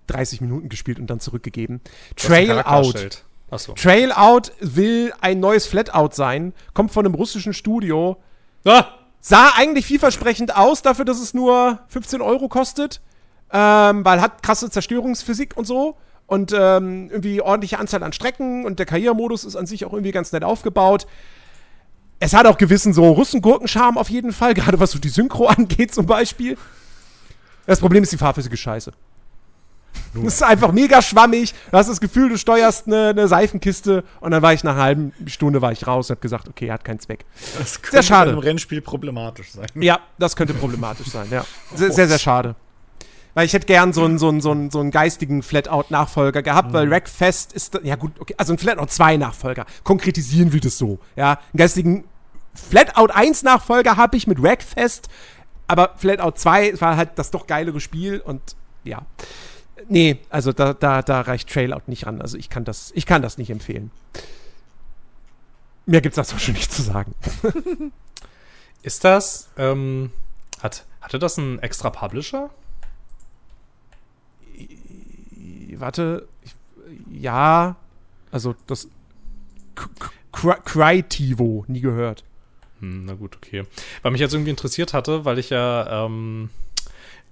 30 Minuten gespielt und dann zurückgegeben. Du Trail Out. erstellt. Achso. Trail Out will ein neues Flatout sein, kommt von einem russischen Studio. Ah! Sah eigentlich vielversprechend aus, dafür, dass es nur 15 Euro kostet. Ähm, weil hat krasse Zerstörungsphysik und so. Und ähm, irgendwie ordentliche Anzahl an Strecken und der Karrieremodus ist an sich auch irgendwie ganz nett aufgebaut. Es hat auch gewissen so Russengurken-Charme auf jeden Fall, gerade was so die Synchro angeht zum Beispiel. Das Problem ist, die Fahrphysik ist scheiße. Das ist einfach mega schwammig. Du hast das Gefühl, du steuerst eine, eine Seifenkiste und dann war ich nach einer halben Stunde war ich raus und hab gesagt, okay, hat keinen Zweck. Das könnte schade. bei einem Rennspiel problematisch sein. Ja, das könnte problematisch sein, ja. Sehr, sehr, sehr schade. Weil ich hätte gern so einen, so einen, so einen, so einen geistigen Flatout-Nachfolger gehabt, weil Wreckfest ist, ja gut, okay, also ein Flatout 2-Nachfolger. Konkretisieren wir das so, ja. Einen geistigen Flatout 1-Nachfolger habe ich mit Wreckfest, aber Flatout 2 war halt das doch geilere Spiel und ja. Nee, also da, da, da reicht Trailout nicht ran. Also ich kann das, ich kann das nicht empfehlen. Mehr gibt's dazu schon nicht zu sagen. Ist das, ähm, hat, hatte das einen extra Publisher? warte, ich, ja, also das Crytivo, nie gehört. Hm, na gut, okay. Weil mich jetzt irgendwie interessiert hatte, weil ich ja, ähm,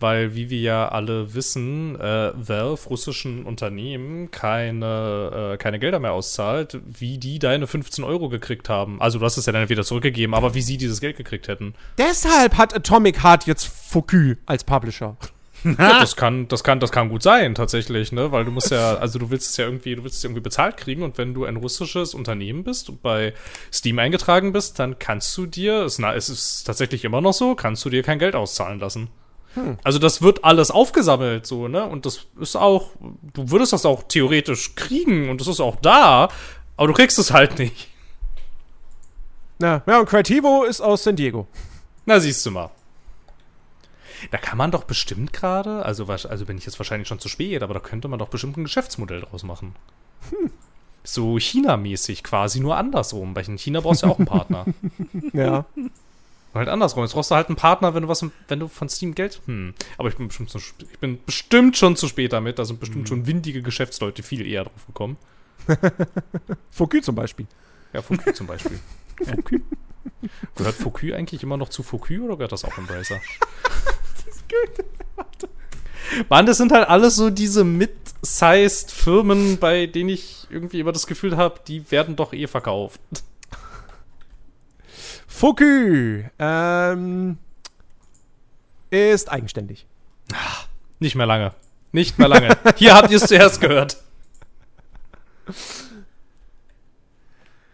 weil, wie wir ja alle wissen, äh, Valve russischen Unternehmen keine, äh, keine Gelder mehr auszahlt, wie die deine 15 Euro gekriegt haben. Also du hast es ja dann wieder zurückgegeben, aber wie sie dieses Geld gekriegt hätten. Deshalb hat Atomic Heart jetzt Focus als Publisher. Ja, das kann, das kann, das kann gut sein, tatsächlich, ne? Weil du musst ja, also du willst es ja irgendwie, du willst es irgendwie bezahlt kriegen und wenn du ein russisches Unternehmen bist und bei Steam eingetragen bist, dann kannst du dir, es, na, es ist tatsächlich immer noch so, kannst du dir kein Geld auszahlen lassen. Also das wird alles aufgesammelt, so, ne? Und das ist auch, du würdest das auch theoretisch kriegen und das ist auch da, aber du kriegst es halt nicht. Na, ja, und Crytivo ist aus San Diego. Na, siehst du mal. Da kann man doch bestimmt gerade, also, also bin ich jetzt wahrscheinlich schon zu spät, aber da könnte man doch bestimmt ein Geschäftsmodell draus machen. So China-mäßig quasi, nur andersrum. Weil in China brauchst du ja auch einen Partner. Ja. Halt andersrum. Jetzt brauchst du halt einen Partner, wenn du was, wenn du von Steam Geld. Hm. Aber ich bin bestimmt, zu, ich bin bestimmt schon zu spät damit. Da sind bestimmt schon windige Geschäftsleute viel eher drauf gekommen. Focus zum Beispiel. Ja, Focus zum Beispiel. Focus. Gehört Focus eigentlich immer noch zu Focus oder gehört das auch Embracer? Mann, das sind halt alles so diese mid-sized Firmen, bei denen ich irgendwie immer das Gefühl habe, die werden doch eh verkauft. Focus ähm, ist eigenständig. Nicht mehr lange. Nicht mehr lange. Hier habt ihr es zuerst gehört.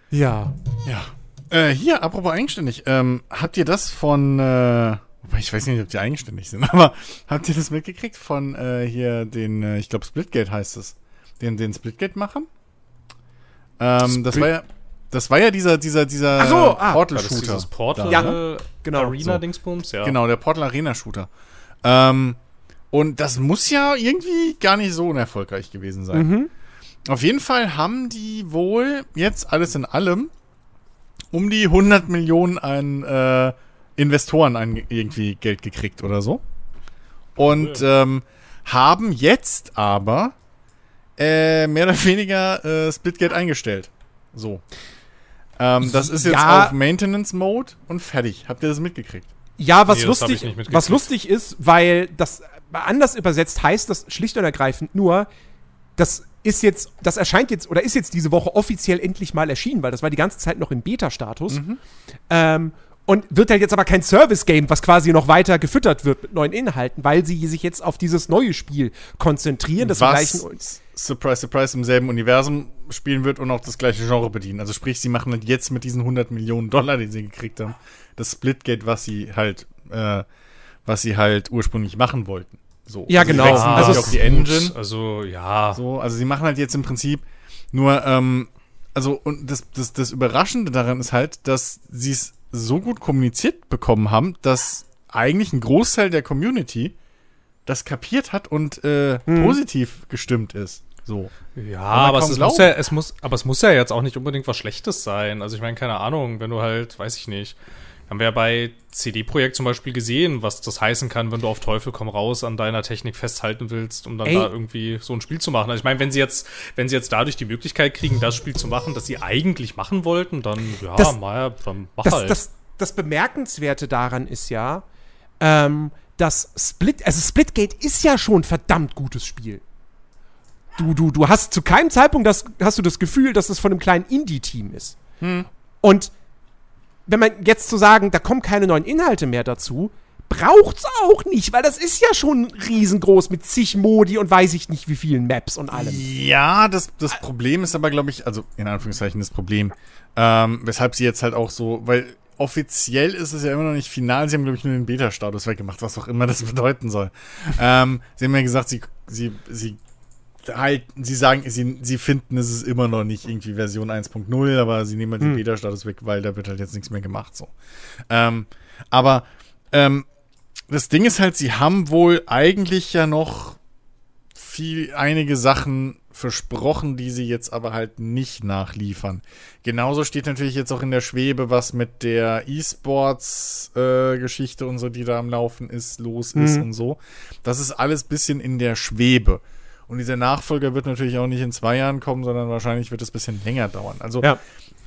Ja. Ja. Äh, hier, apropos eigenständig. Ähm, habt ihr das von, äh, wobei ich weiß nicht, ob die eigenständig sind, aber habt ihr das mitgekriegt von äh, hier den, äh, ich glaube Splitgate heißt es, den, den Splitgate-Machern? Ähm, das Split- war ja, das war ja dieser, dieser, dieser so, ah. Das Portal-Shooter. dieses Portal Ja, genau, Arena-Dingsbums? Ja. Genau, der Portal Arena Shooter. Ähm, und das muss ja irgendwie gar nicht so unerfolgreich gewesen sein. Mhm. Auf jeden Fall haben die wohl jetzt alles in allem um die 100 Millionen an äh, Investoren an irgendwie Geld gekriegt oder so. Und ähm, haben jetzt aber äh, mehr oder weniger äh, Splitgate eingestellt. So. Ähm, das ist jetzt Ja. auf Maintenance Mode und fertig. Habt ihr das mitgekriegt? Ja, was Nee, lustig, nicht mitgekriegt. was lustig ist, weil das anders übersetzt heißt das schlicht und ergreifend nur, das ist jetzt, das erscheint jetzt oder ist jetzt diese Woche offiziell endlich mal erschienen, weil das war die ganze Zeit noch im Beta-Status. Ähm, und wird halt jetzt aber kein Service-Game, was quasi noch weiter gefüttert wird mit neuen Inhalten, weil sie sich jetzt auf dieses neue Spiel konzentrieren. Das was, gleichen, surprise, surprise, im selben Universum spielen wird und auch das gleiche Genre bedienen. Also sprich, sie machen halt jetzt mit diesen 100 Millionen Dollar, die sie gekriegt haben, das Splitgate, was sie halt, äh, was sie halt ursprünglich machen wollten. So. Ja, also sie genau. wechseln Also also auf die Engine. Also, ja. So, also sie machen halt jetzt im Prinzip nur, ähm, also, und das, das, das Überraschende daran ist halt, dass sie es so gut kommuniziert bekommen haben, dass eigentlich ein Großteil der Community das kapiert hat und äh, Hm. positiv gestimmt ist. So. Ja, aber es, muss ja, es muss, aber es muss ja jetzt auch nicht unbedingt was Schlechtes sein. Also ich meine, keine Ahnung, wenn du halt, weiß ich nicht, haben wir ja bei CD-Projekt zum Beispiel gesehen, was das heißen kann, wenn du auf Teufel komm raus an deiner Technik festhalten willst, um dann Ey. da irgendwie so ein Spiel zu machen. Also ich meine, wenn sie jetzt, wenn sie jetzt dadurch die Möglichkeit kriegen, das Spiel zu machen, das sie eigentlich machen wollten, dann ja, Das- mal, dann mach das, halt. das, das Bemerkenswerte daran ist ja, ähm, dass Split, also Splitgate ist ja schon ein verdammt gutes Spiel. Du, du, du hast zu keinem Zeitpunkt das, hast du das Gefühl, dass es von einem kleinen Indie-Team ist. Und wenn man jetzt zu sagen, da kommen keine neuen Inhalte mehr dazu, braucht's auch nicht, weil das ist ja schon riesengroß mit zig Modi und weiß ich nicht wie vielen Maps und allem. Ja, das, das Problem ist aber, glaube ich, also in Anführungszeichen das Problem, ähm, weshalb sie jetzt halt auch so, weil offiziell ist es ja immer noch nicht final, sie haben, glaube ich, nur den Beta-Status weggemacht, was auch immer das bedeuten soll. ähm, sie haben ja gesagt, sie, sie, sie halt, sie sagen, sie, sie finden, es ist immer noch nicht irgendwie Version 1.0, aber sie nehmen halt den Beta-Status weg, weil da wird halt jetzt nichts mehr gemacht, so. Ähm, aber, ähm, das Ding ist halt, sie haben wohl eigentlich ja noch viel, einige Sachen versprochen, die sie jetzt aber halt nicht nachliefern. Genauso steht natürlich jetzt auch in der Schwebe, was mit der E-Sports-Geschichte und so, die da am Laufen ist, los ist und so. Das ist alles bisschen in der Schwebe. Und dieser Nachfolger wird natürlich auch nicht in zwei Jahren kommen, sondern wahrscheinlich wird es ein bisschen länger dauern. Also Ja.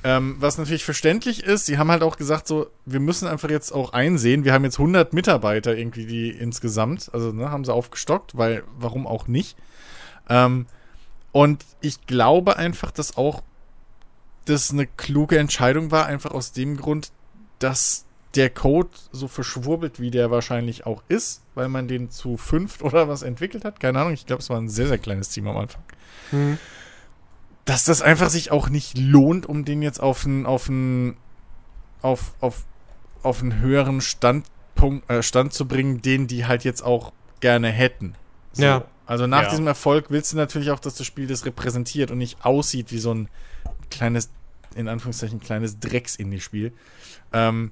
ähm, was natürlich verständlich ist, sie haben halt auch gesagt, so, wir müssen einfach jetzt auch einsehen, wir haben jetzt 100 Mitarbeiter irgendwie, die insgesamt, also ne, haben sie aufgestockt, weil, warum auch nicht? Ähm, und ich glaube einfach, dass auch das eine kluge Entscheidung war, einfach aus dem Grund, dass der Code so verschwurbelt, wie der wahrscheinlich auch ist, weil man den zu fünft oder was entwickelt hat. Keine Ahnung, ich glaube, es war ein sehr, sehr kleines Team am Anfang Mhm. dass das einfach sich auch nicht lohnt, um den jetzt auf einen auf einen auf auf auf einen höheren Standpunkt äh, Stand zu bringen, den die halt jetzt auch gerne hätten. So. Ja. Also nach Ja. diesem Erfolg willst du natürlich auch, dass das Spiel das repräsentiert und nicht aussieht wie so ein kleines in Anführungszeichen kleines Drecks-Indie-Spiel. Ähm,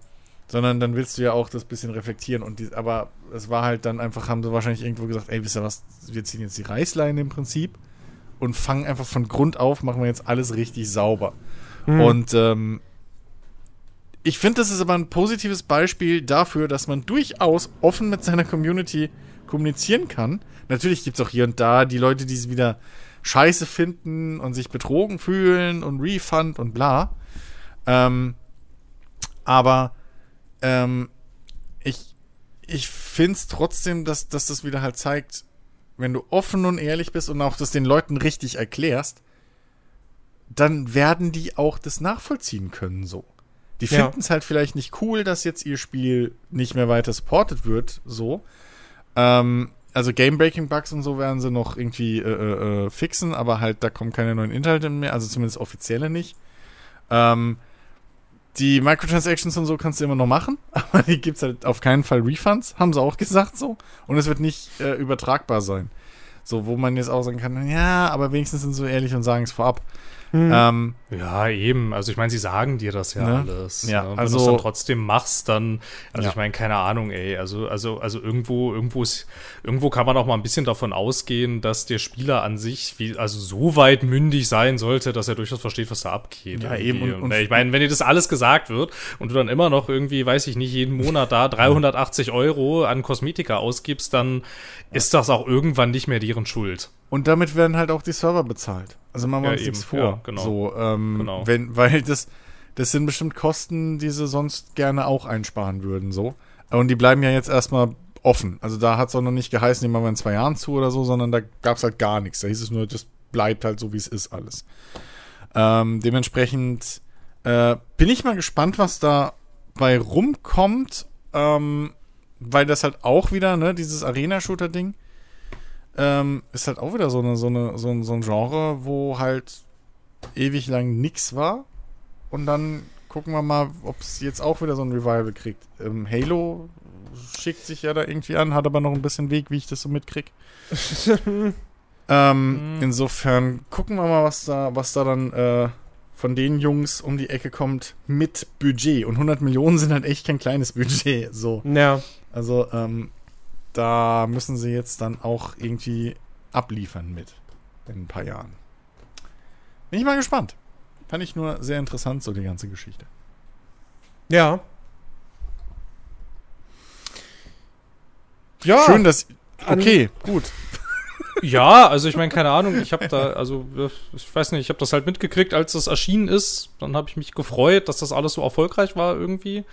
sondern dann willst du ja auch das bisschen reflektieren und die, aber es war halt dann einfach, haben sie wahrscheinlich irgendwo gesagt, ey, wisst ihr was, wir ziehen jetzt die Reißleine im Prinzip und fangen einfach von Grund auf, machen wir jetzt alles richtig sauber. Und ähm, ich finde, das ist aber ein positives Beispiel dafür, dass man durchaus offen mit seiner Community kommunizieren kann. Natürlich gibt es auch hier und da die Leute, die es wieder scheiße finden und sich betrogen fühlen und Refund und bla. Ähm, aber ähm, ich, ich finde es trotzdem, dass, dass das wieder halt zeigt, wenn du offen und ehrlich bist und auch das den Leuten richtig erklärst, dann werden die auch das nachvollziehen können so. Die Ja. finden es halt vielleicht nicht cool, dass jetzt ihr Spiel nicht mehr weiter supported wird, so. Ähm, also Game-Breaking-Bugs und so werden sie noch irgendwie äh, äh, äh, fixen, aber halt da kommen keine neuen Inhalte mehr, also zumindest offizielle nicht. Ähm, die Microtransactions und so kannst du immer noch machen, aber die gibt's halt auf keinen Fall Refunds, haben sie auch gesagt so. Und es wird nicht äh, übertragbar sein. So, wo man jetzt auch sagen kann, ja, aber wenigstens sind sie so ehrlich und sagen es vorab. Ähm, Ja, eben. Also ich meine, sie sagen dir das ja Ne? alles. Ja, ne? Wenn also- du es dann trotzdem machst, dann, also Ja. ich meine, keine Ahnung, ey. Also, also, also irgendwo, irgendwo ist, irgendwo kann man auch mal ein bisschen davon ausgehen, dass der Spieler an sich, wie, also so weit mündig sein sollte, dass er durchaus versteht, was da abgeht. Ja, irgendwie. eben. Und- und- ich meine, wenn dir das alles gesagt wird und du dann immer noch irgendwie, weiß ich nicht, jeden Monat da 380 Euro an Kosmetika ausgibst, dann ist das auch irgendwann nicht mehr deren Schuld. Und damit werden halt auch die Server bezahlt. Also machen wir Ja, uns nichts eben. vor. Ja, genau. So, ähm, Genau. wenn, weil das, das sind bestimmt Kosten, die sie sonst gerne auch einsparen würden, so. Und die bleiben ja jetzt erstmal offen. Also da hat es auch noch nicht geheißen, die machen wir in zwei Jahren zu oder so, sondern da gab es halt gar nichts. Da hieß es nur, das bleibt halt so, wie es ist alles. Ähm, dementsprechend äh, bin ich mal gespannt, was da bei rumkommt, ähm, weil das halt auch wieder, ne, dieses Arena-Shooter-Ding, ähm, ist halt auch wieder so, eine, so, eine, so, ein, so ein Genre, wo halt ewig lang nix war. Und dann gucken wir mal, ob es jetzt auch wieder so ein Revival kriegt. Ähm, Halo schickt sich ja da irgendwie an, hat aber noch ein bisschen Weg, wie ich das so mitkrieg. ähm, Insofern gucken wir mal, was da, was da dann äh, von den Jungs um die Ecke kommt mit Budget. Und 100 Millionen sind halt echt kein kleines Budget. So. Ja. Also, ähm, da müssen sie jetzt dann auch irgendwie abliefern mit in ein paar Jahren. Bin ich mal gespannt. Fand ich nur sehr interessant, so die ganze Geschichte. Ja. Ja. Schön, dass. Okay, gut. Ja, also ich meine, keine Ahnung, ich habe da, also ich weiß nicht, ich habe das halt mitgekriegt, als das erschienen ist. Dann habe ich mich gefreut, dass das alles so erfolgreich war irgendwie.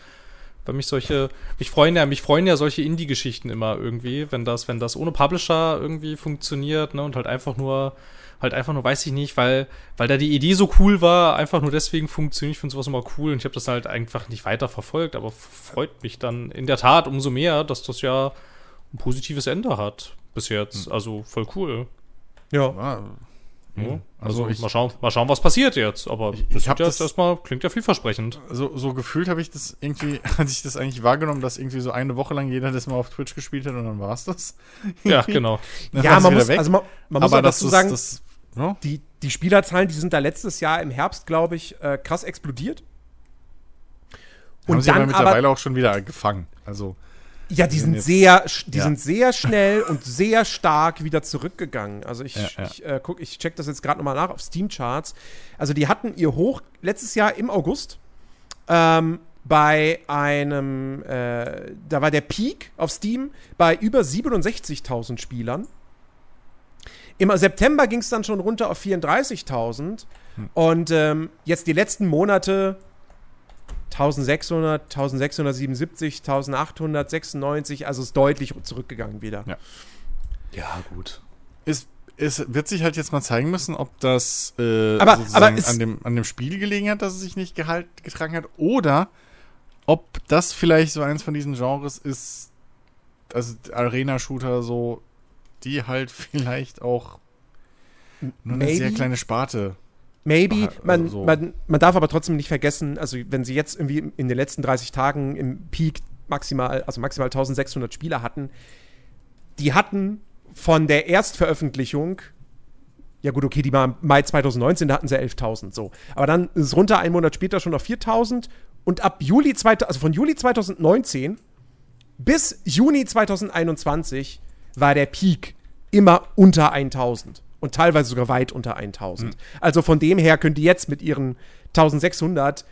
Weil mich solche, mich freuen ja, mich freuen ja solche Indie-Geschichten immer irgendwie, wenn das, wenn das ohne Publisher irgendwie funktioniert, ne, und halt einfach nur, halt einfach nur, weiß ich nicht, weil, weil da die Idee so cool war, einfach nur deswegen funktioniert. Ich finde sowas immer cool und ich habe das halt einfach nicht weiter verfolgt, aber freut mich dann in der Tat umso mehr, dass das ja ein positives Ende hat bis jetzt. Hm. Also voll cool. Ja. ja. Ja, also, also ich, mal, schauen, mal schauen, was passiert jetzt. Aber ich, ich habe das erstmal, klingt ja vielversprechend. So, so gefühlt habe ich das irgendwie, hatte ich das eigentlich wahrgenommen, dass irgendwie so eine Woche lang jeder das mal auf Twitch gespielt hat und dann war es das. ja, genau. ja, man muss, also man, man muss aber dazu sagen, das, no? die, die Spielerzahlen, die sind da letztes Jahr im Herbst, glaube ich, äh, krass explodiert. Und Haben sie dann aber mittlerweile aber, auch schon wieder gefangen. Also ja, die sind sehr, die ja. sind sehr schnell und sehr stark wieder zurückgegangen. Also ich, ja, ja. ich äh, guck, ich check das jetzt gerade nochmal nach auf Steam Charts. Also die hatten ihr Hoch letztes Jahr im August ähm, bei einem, äh, da war der Peak auf Steam bei über 67.000 Spielern. Im September ging es dann schon runter auf 34.000 hm. und ähm, jetzt die letzten Monate 1600, 1677, 1896, also ist deutlich zurückgegangen wieder. Ja, ja gut. Es, es wird sich halt jetzt mal zeigen müssen, ob das äh, aber, aber an, dem, an dem Spiel gelegen hat, dass es sich nicht gehalt, getragen hat, oder ob das vielleicht so eins von diesen Genres ist, also Arena-Shooter so, die halt vielleicht auch nur eine Maybe. sehr kleine Sparte Maybe, man, also so. man, man darf aber trotzdem nicht vergessen, also wenn sie jetzt irgendwie in den letzten 30 Tagen im Peak maximal, also maximal 1600 Spieler hatten, die hatten von der Erstveröffentlichung, ja gut, okay, die war im Mai 2019, da hatten sie 11.000, so. Aber dann ist es runter, einen Monat später schon auf 4.000 und ab Juli, also von Juli 2019 bis Juni 2021 war der Peak immer unter 1000 und teilweise sogar weit unter 1000. Mhm. Also von dem her können die jetzt mit ihren 1600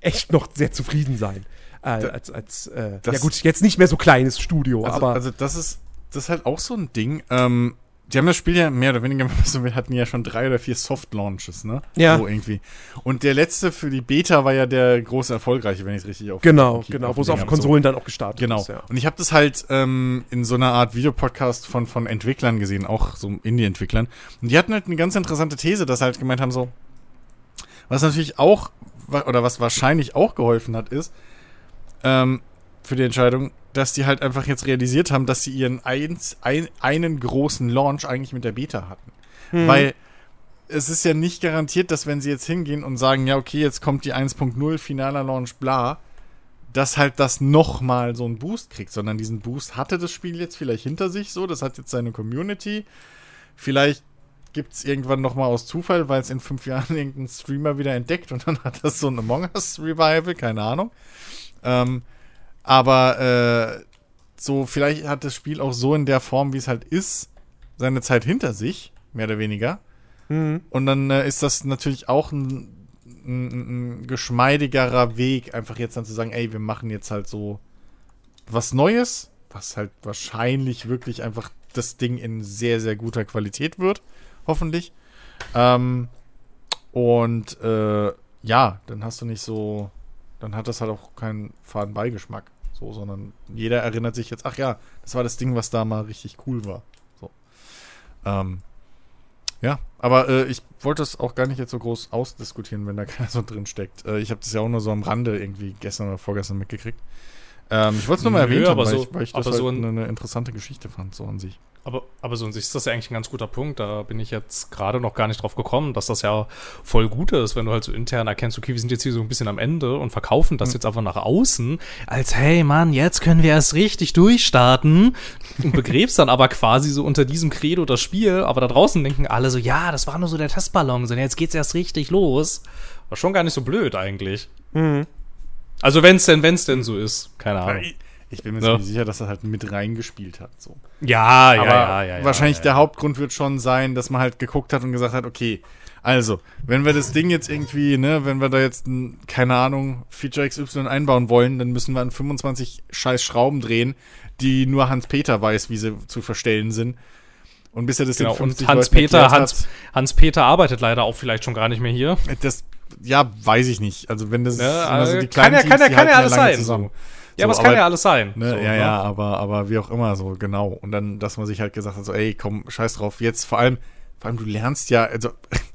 echt noch sehr zufrieden sein. Äh, als, als äh, ja gut, jetzt nicht mehr so kleines Studio, also, aber. Also das ist, das ist halt auch so ein Ding. Ähm, die haben das Spiel ja mehr oder weniger, so, wir hatten ja schon drei oder vier Soft-Launches, ne? Ja. So irgendwie. Und der letzte für die Beta war ja der große erfolgreiche, wenn ich es richtig auf Genau, genau, wo es auf Konsolen so. dann auch gestartet genau. ist. Genau. Ja. Und ich habe das halt ähm, in so einer Art Videopodcast von, von Entwicklern gesehen, auch so Indie-Entwicklern. Und die hatten halt eine ganz interessante These, dass halt gemeint haben, so, was natürlich auch, oder was wahrscheinlich auch geholfen hat, ist, ähm, für die Entscheidung, dass die halt einfach jetzt realisiert haben, dass sie ihren eins, ein, einen großen Launch eigentlich mit der Beta hatten. Mhm. Weil es ist ja nicht garantiert, dass wenn sie jetzt hingehen und sagen, ja, okay, jetzt kommt die 1.0 finaler Launch, bla, dass halt das nochmal so einen Boost kriegt, sondern diesen Boost hatte das Spiel jetzt vielleicht hinter sich so, das hat jetzt seine Community. Vielleicht gibt es irgendwann nochmal aus Zufall, weil es in fünf Jahren irgendein Streamer wieder entdeckt und dann hat das so ein Among Us Revival, keine Ahnung. Ähm, aber äh, so, vielleicht hat das Spiel auch so in der Form, wie es halt ist, seine Zeit hinter sich, mehr oder weniger. Mhm. Und dann äh, ist das natürlich auch ein, ein, ein, geschmeidigerer Weg, einfach jetzt dann zu sagen, ey, wir machen jetzt halt so was Neues, was halt wahrscheinlich wirklich einfach das Ding in sehr, sehr guter Qualität wird, hoffentlich. Ähm, und äh, ja, dann hast du nicht so, dann hat das halt auch keinen faden Beigeschmack. So, sondern jeder erinnert sich jetzt, ach ja, das war das Ding, was da mal richtig cool war. So. Ähm, ja, aber äh, ich wollte das auch gar nicht jetzt so groß ausdiskutieren, wenn da keiner so drin steckt. Äh, ich habe das ja auch nur so am Rande irgendwie gestern oder vorgestern mitgekriegt. Ähm, ich wollte es nur mal erwähnen, weil, so, ich, weil ich das halt so eine, eine interessante Geschichte fand, so an sich. Aber, aber so an sich ist das ja eigentlich ein ganz guter Punkt. Da bin ich jetzt gerade noch gar nicht drauf gekommen, dass das ja voll gut ist, wenn du halt so intern erkennst, okay, wir sind jetzt hier so ein bisschen am Ende und verkaufen das jetzt einfach nach außen, als hey Mann, jetzt können wir erst richtig durchstarten und begräbst dann aber quasi so unter diesem Credo das Spiel, aber da draußen denken alle so, ja, das war nur so der Testballon, sondern jetzt geht's erst richtig los. War schon gar nicht so blöd eigentlich. Also wenn's denn, wenn's denn so ist, keine Ahnung. Ich, bin mir Ja. ziemlich sicher, dass das halt mit reingespielt hat. So. Ja, ja, ja, ja, ja. wahrscheinlich ja, der Hauptgrund wird schon sein, dass man halt geguckt hat und gesagt hat, okay, also, wenn wir das Ding jetzt irgendwie, ne, wenn wir da jetzt, ein, keine Ahnung, Feature XY einbauen wollen, dann müssen wir an 25 scheiß Schrauben drehen, die nur Hans-Peter weiß, wie sie zu verstellen sind. Und bis er das Genau, den und 50 Hans-Peter, Leuten erklärt Hans, Hans-Peter arbeitet leider auch vielleicht schon gar nicht mehr hier. hat, das, ja, weiß ich nicht. Also wenn das Ne, immer so äh, die kann kleinen ja, kann ja, Teams, die kann ja alles sein. zusammen. So. Ja, aber es So, kann ja alles sein. Ne, so, ja, ja, aber, aber wie auch immer, so genau. Und dann, dass man sich halt gesagt hat, so, ey, komm, scheiß drauf. Jetzt vor allem, vor allem, du lernst ja, also,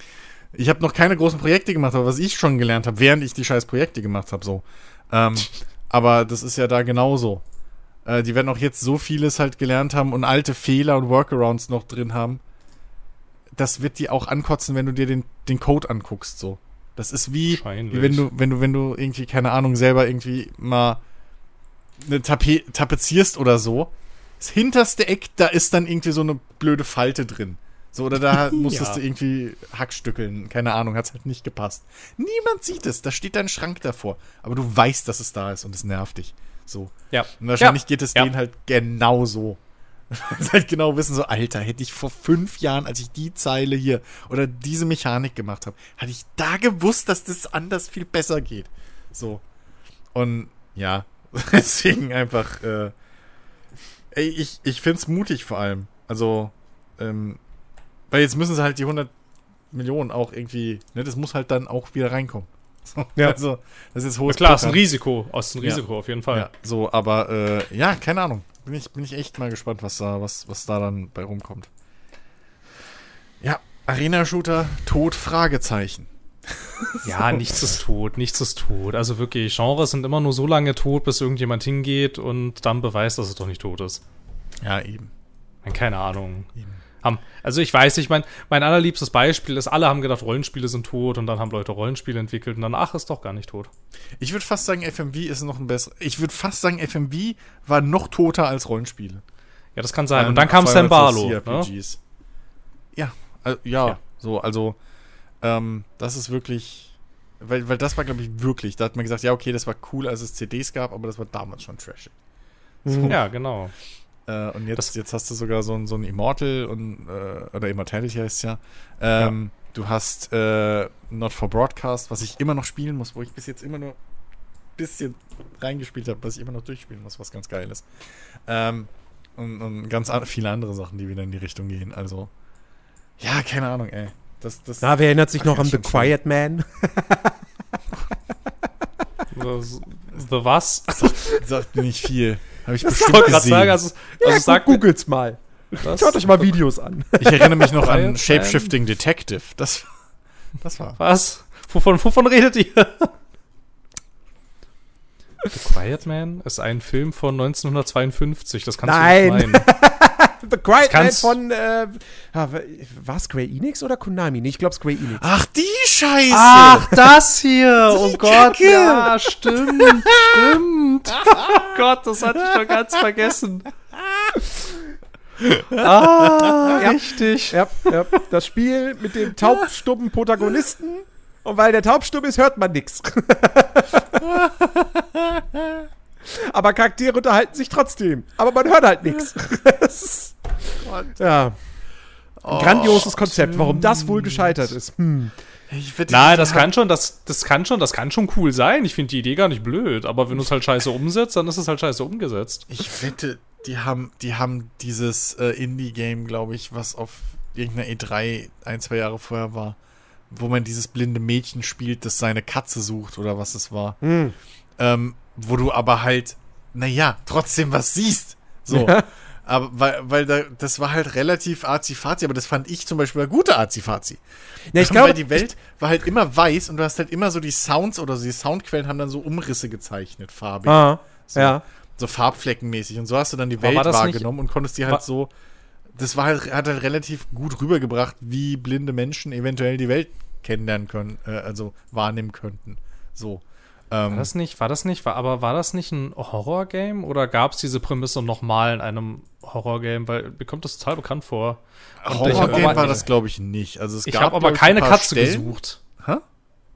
ich habe noch keine großen Projekte gemacht, aber was ich schon gelernt habe, während ich die scheiß Projekte gemacht habe, so. Ähm, aber das ist ja da genauso. Äh, die werden auch jetzt so vieles halt gelernt haben und alte Fehler und Workarounds noch drin haben. Das wird die auch ankotzen, wenn du dir den, den Code anguckst, so. Das ist wie, wie wenn du, wenn du, wenn du irgendwie, keine Ahnung, selber irgendwie mal eine Tape tapezierst oder so. Das hinterste Eck, da ist dann irgendwie so eine blöde Falte drin. So, oder da musstest Ja. du irgendwie Hackstückeln, keine Ahnung, hat's halt nicht gepasst. Niemand sieht es, da steht dein Schrank davor. Aber du weißt, dass es da ist und es nervt dich. So. Ja. Und wahrscheinlich Ja. geht es Ja. denen halt genau so. Halt genau wissen, so, Alter, hätte ich vor fünf Jahren, als ich die Zeile hier oder diese Mechanik gemacht habe, hatte ich da gewusst, dass das anders viel besser geht. So. Und ja, deswegen einfach, äh, ey, ich, ich find's mutig vor allem. Also, ähm, weil jetzt müssen sie halt die 100 Millionen auch irgendwie, ne, das muss halt dann auch wieder reinkommen. So, Ja. Also, das ist Ja, hohes klar, ist ein. Risiko. Ist ein Ja. Risiko auf jeden Fall. Ja, so, aber äh, ja, keine Ahnung. Bin ich, bin ich echt mal gespannt, was da, was, was da dann bei rumkommt. Ja, Arena-Shooter, tot, Fragezeichen. Ja, nichts ist tot, nichts ist tot. Also wirklich, Genres sind immer nur so lange tot, bis irgendjemand hingeht und dann beweist, dass es doch nicht tot ist. Ja, eben. Keine Ahnung. eben. Also ich weiß nicht, mein, mein allerliebstes Beispiel ist, alle haben gedacht, Rollenspiele sind tot und dann haben Leute Rollenspiele entwickelt und dann, ach, ist doch gar nicht tot. Ich würde fast sagen, FMV ist noch ein besseres. Ich würde fast sagen, FMV war noch toter als Rollenspiele. Ja, das kann sein. Ähm, Und dann kam Sam Barlow. Ne? Ja, äh, ja, Ja. so, also, ähm, das ist wirklich, weil, weil das war, glaube ich, wirklich, da hat man gesagt, ja, okay, das war cool, als es CDs gab, aber das war damals schon trashig. Ja, genau. Äh, und jetzt, Das- jetzt hast du sogar so ein, so ein Immortal und, äh, oder Immortality heißt es ja. Ähm, Du hast äh, Not for Broadcast, was ich immer noch spielen muss, wo ich bis jetzt immer nur ein bisschen reingespielt habe, was ich immer noch durchspielen muss, was ganz geil ist. Ähm, und, und ganz an viele andere Sachen, die wieder in die Richtung gehen. Also, ja, keine Ahnung, ey. Das, das, Na, wer erinnert sich noch an The. Quiet Man? The, the was? sagt mir nicht viel. Habe ich Ich bestimmt wollte gerade gesehen. sagen, also, also ja, sagt googelt's mal. was? Schaut euch mal Videos an. ich erinnere mich noch an Shapeshifting Detective. Das, das war. Was? Wovon, wovon redet ihr? The Quiet Man ist ein Film von 1952. Das kannst Nein. du nicht meinen. The Quiet Man kannst- von, äh, war Square Enix oder Konami? Nee, ich glaube Square Enix. Ach, die Scheiße! Ach, das hier! Oh Gott, Kacke. ja, stimmt, stimmt. Oh Gott, das hatte ich schon ganz vergessen. Ah, richtig. Ja, ja, das Spiel mit dem taubstummen Protagonisten. Und weil der taubstumm ist, hört man nichts. Aber Charaktere unterhalten sich trotzdem. Aber man hört halt nichts. Ja. Ein grandioses Konzept. Warum das wohl gescheitert ist. Hm. Ich wette, Nein, das kann schon, das, das kann schon, das kann schon cool sein. Ich finde die Idee gar nicht blöd, aber wenn du es halt scheiße umsetzt, dann ist es halt scheiße umgesetzt. Ich wette, die haben, die haben dieses äh, Indie-Game, glaube ich, was auf irgendeiner E3 ein, zwei Jahre vorher war, wo man dieses blinde Mädchen spielt, das seine Katze sucht oder was es war. Hm. Ähm, wo du aber halt, naja, trotzdem was siehst. So. Ja. Aber weil, weil da, das war halt relativ arzi-fazi, aber das fand ich zum Beispiel eine gute arzi-fazi. Ja, ich weil glaube, die Welt war halt immer weiß und du hast halt immer so die Sounds oder so die Soundquellen haben dann so Umrisse gezeichnet, farbig. Ah, So. ja. So farbfleckenmäßig. Und so hast du dann die Welt das nicht- wahrgenommen und konntest die halt so das war halt, hat halt relativ gut rübergebracht, wie blinde Menschen eventuell die Welt kennenlernen können, äh, also wahrnehmen könnten. So. Ähm, war das nicht, war das nicht, war, aber war das nicht ein Horror-Game oder gab es diese Prämisse nochmal in einem Horror-Game? Weil mir kommt das total bekannt vor. Horror-Game war das, glaube ich, nicht. Also es ich habe aber keine Katze Stellen. gesucht. Hä?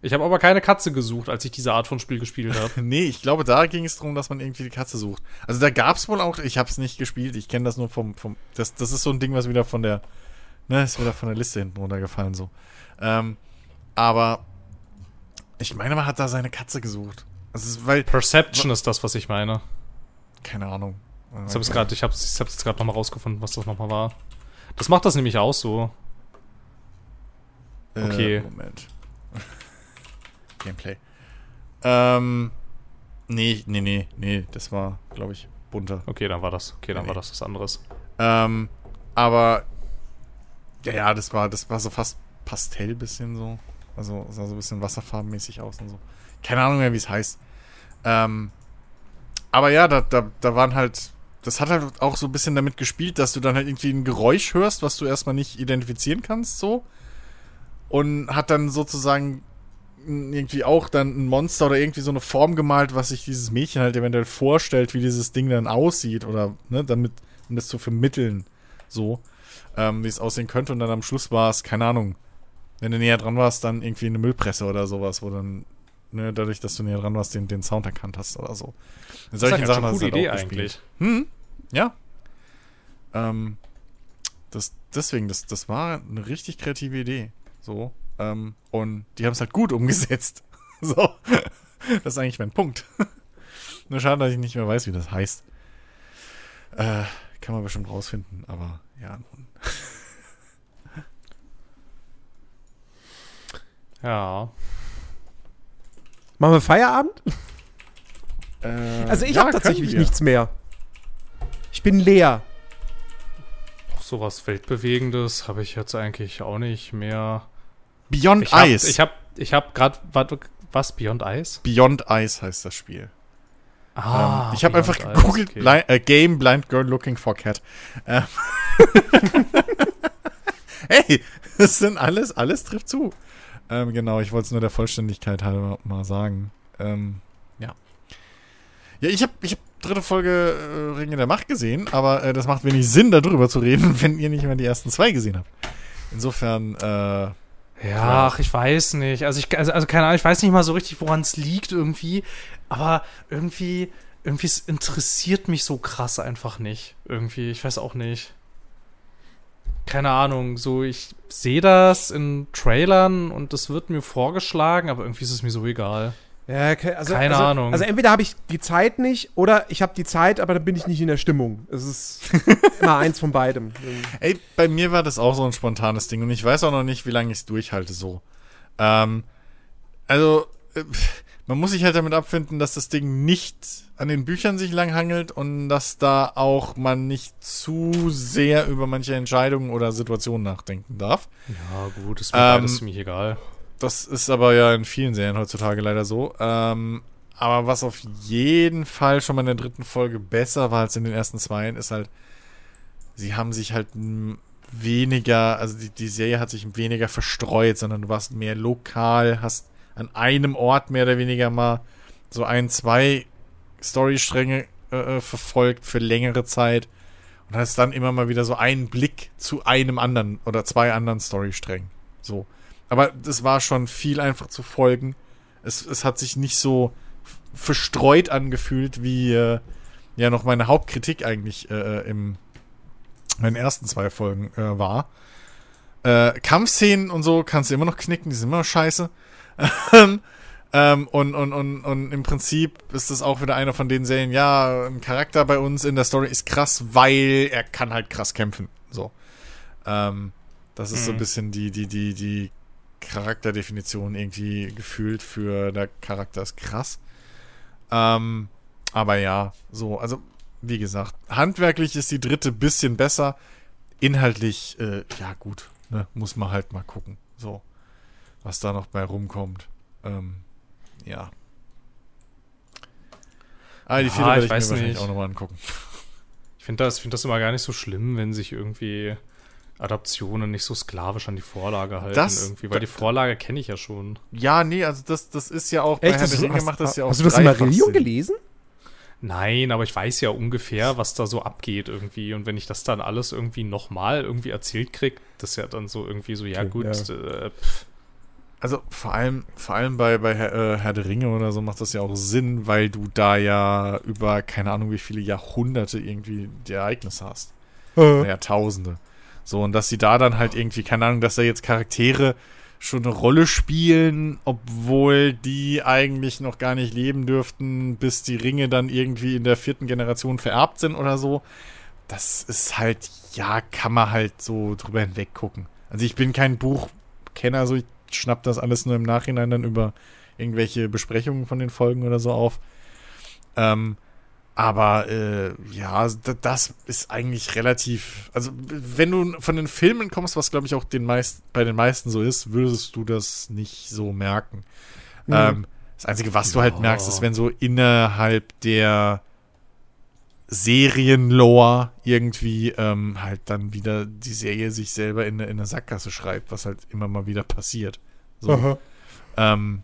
Ich habe aber keine Katze gesucht, als ich diese Art von Spiel gespielt habe. nee, ich glaube, da ging es darum, dass man irgendwie die Katze sucht. Also da gab es wohl auch, ich habe es nicht gespielt, ich kenne das nur vom, vom das, das ist so ein Ding, was wieder von der, ne, ist wieder von der Liste hinten runtergefallen so. Ähm, aber ich meine, man hat da seine Katze gesucht. Also, weil, Perception ist das, was ich meine. Keine Ahnung. Ich habe es gerade, ich habe ich hab's jetzt gerade nochmal rausgefunden, was das nochmal war. Das macht das nämlich auch so. Okay. Äh, Moment. Gameplay. Ähm, nee, nee, nee, nee, das war, glaube ich, bunter. Okay, dann war das. Okay, dann Nee, war das was anderes. Ähm, aber ja, ja, das war, das war so fast Pastell bisschen so. Also sah so ein bisschen wasserfarbenmäßig aus und so. Keine Ahnung mehr, wie es heißt. Ähm, aber ja, da, da, da waren halt, das hat halt auch so ein bisschen damit gespielt, dass du dann halt irgendwie ein Geräusch hörst, was du erstmal nicht identifizieren kannst, so. Und hat dann sozusagen irgendwie auch dann ein Monster oder irgendwie so eine Form gemalt, was sich dieses Mädchen halt eventuell vorstellt, wie dieses Ding dann aussieht oder, ne, damit, um das zu vermitteln, so, ähm, wie es aussehen könnte und dann am Schluss war es, keine Ahnung, wenn du näher dran warst, dann irgendwie eine Müllpresse oder sowas, wo dann, ne, dadurch, dass du näher dran warst, den, den Sound erkannt hast oder so. In Das ist eine Sachen hast du Idee halt auch gespielt. eigentlich. Hm, ja. Ähm, das, deswegen, das, das war eine richtig kreative Idee. So. Ähm, und die haben es halt gut umgesetzt. so. Das ist eigentlich mein Punkt. Nur schade, dass ich nicht mehr weiß, wie das heißt. Äh, kann man bestimmt rausfinden, aber ja, nun. Ja. Machen wir Feierabend? Äh, Also ich ja, habe tatsächlich nichts mehr. Ich bin leer. Auch sowas Weltbewegendes habe ich jetzt eigentlich auch nicht mehr. Beyond Ich habe Ice. ich hab, ich hab gerade, was, Beyond Ice? Beyond Ice heißt das Spiel. Ah, ähm, ich habe einfach gegoogelt, okay. Bli- äh, Game Blind Girl Looking for Cat. Ähm. hey, das sind alles, alles trifft zu. Ähm, genau, ich wollte es nur der Vollständigkeit halber mal sagen. Ähm, ja. Ja, ich habe ich hab dritte Folge äh, Ringe der Macht gesehen, aber äh, das macht wenig Sinn, darüber zu reden, wenn ihr nicht mehr die ersten zwei gesehen habt. Insofern, äh, Ja, ach, ich weiß nicht. Also, ich, also, also keine Ahnung, ich weiß nicht mal so richtig, woran es liegt irgendwie. Aber irgendwie, irgendwie es interessiert mich so krass einfach nicht. Irgendwie, ich weiß auch nicht. Keine Ahnung, so ich sehe das in Trailern und das wird mir vorgeschlagen, aber irgendwie ist es mir so egal. Ja, okay, also, Keine also, Ahnung. Also entweder habe ich die Zeit nicht oder ich habe die Zeit, aber dann bin ich nicht in der Stimmung. Es ist immer eins von beidem. Ey, bei mir war das auch so ein spontanes Ding und ich weiß auch noch nicht, wie lange ich es durchhalte so. Ähm, also, äh, man muss sich halt damit abfinden, dass das Ding nicht an den Büchern sich langhangelt und dass da auch man nicht zu sehr über manche Entscheidungen oder Situationen nachdenken darf. Ja, gut, ist mir Ähm, beides ziemlich egal. Das ist aber ja in vielen Serien heutzutage leider so. Ähm, aber was auf jeden Fall schon mal in der dritten Folge besser war als in den ersten zweien, ist halt, sie haben sich halt weniger, also die, die Serie hat sich weniger verstreut, sondern du warst mehr lokal, hast an einem Ort mehr oder weniger mal so ein, zwei Storystränge äh, äh, verfolgt für längere Zeit und hast dann immer mal wieder so einen Blick zu einem anderen oder zwei anderen Storysträngen. So. Aber das war schon viel einfach zu folgen. Es, es hat sich nicht so verstreut angefühlt, wie äh, ja noch meine Hauptkritik eigentlich äh, im meinen ersten zwei Folgen äh, war. Äh, Kampfszenen und so kannst du immer noch knicken, die sind immer noch scheiße. Ähm, und, und, und, und im Prinzip ist das auch wieder einer von den Serien, ja, ein Charakter bei uns in der Story ist krass, weil er kann halt krass kämpfen. So. Ähm, das ist so ein Mhm. bisschen die, die, die, die Charakterdefinition irgendwie gefühlt für der Charakter ist krass. Ähm, aber ja, so, also wie gesagt, handwerklich ist die dritte bisschen besser. Inhaltlich, äh, ja gut, ne, muss man halt mal gucken. So, was da noch bei rumkommt. Ähm, ja. Ah, die Ja, vierte werde ich ich, mir weiß wahrscheinlich nicht. auch nochmal angucken. Ich finde das, find das immer gar nicht so schlimm, wenn sich irgendwie Adaptionen nicht so sklavisch an die Vorlage halten Das- irgendwie, weil die Vorlage kenne ich ja schon. Ja, nee, also das, das ist ja auch Echt? Herr Hast, der du- Ringe hast, macht das ja auch hast du das in Marillion gelesen? Nein, aber ich weiß ja ungefähr, was da so abgeht irgendwie. Und wenn ich das dann alles irgendwie nochmal irgendwie erzählt krieg, das ist ja dann so irgendwie so, ja Okay, gut, ja. Äh, pff, Also vor allem, vor allem bei, bei Herr, äh, Herr der Ringe oder so macht das ja auch Sinn, weil du da ja über keine Ahnung wie viele Jahrhunderte irgendwie die Ereignisse hast. Oder Jahrtausende. So, und dass sie da dann halt irgendwie, keine Ahnung, dass da jetzt Charaktere schon eine Rolle spielen, obwohl die eigentlich noch gar nicht leben dürften, bis die Ringe dann irgendwie in der vierten Generation vererbt sind oder so. Das ist halt, ja, kann man halt so drüber hinweg gucken. Also ich bin kein Buchkenner, so ich schnapp das alles nur im Nachhinein dann über irgendwelche Besprechungen von den Folgen oder so auf. Ähm, aber äh, ja, das ist eigentlich relativ. Also, wenn du von den Filmen kommst, was glaube ich auch den meist, bei den meisten so ist, würdest du das nicht so merken. Ähm, das Einzige, was du halt merkst, ist, wenn so innerhalb der Serienlore irgendwie ähm, halt dann wieder die Serie sich selber in, in eine Sackgasse schreibt, was halt immer mal wieder passiert. So. Ähm,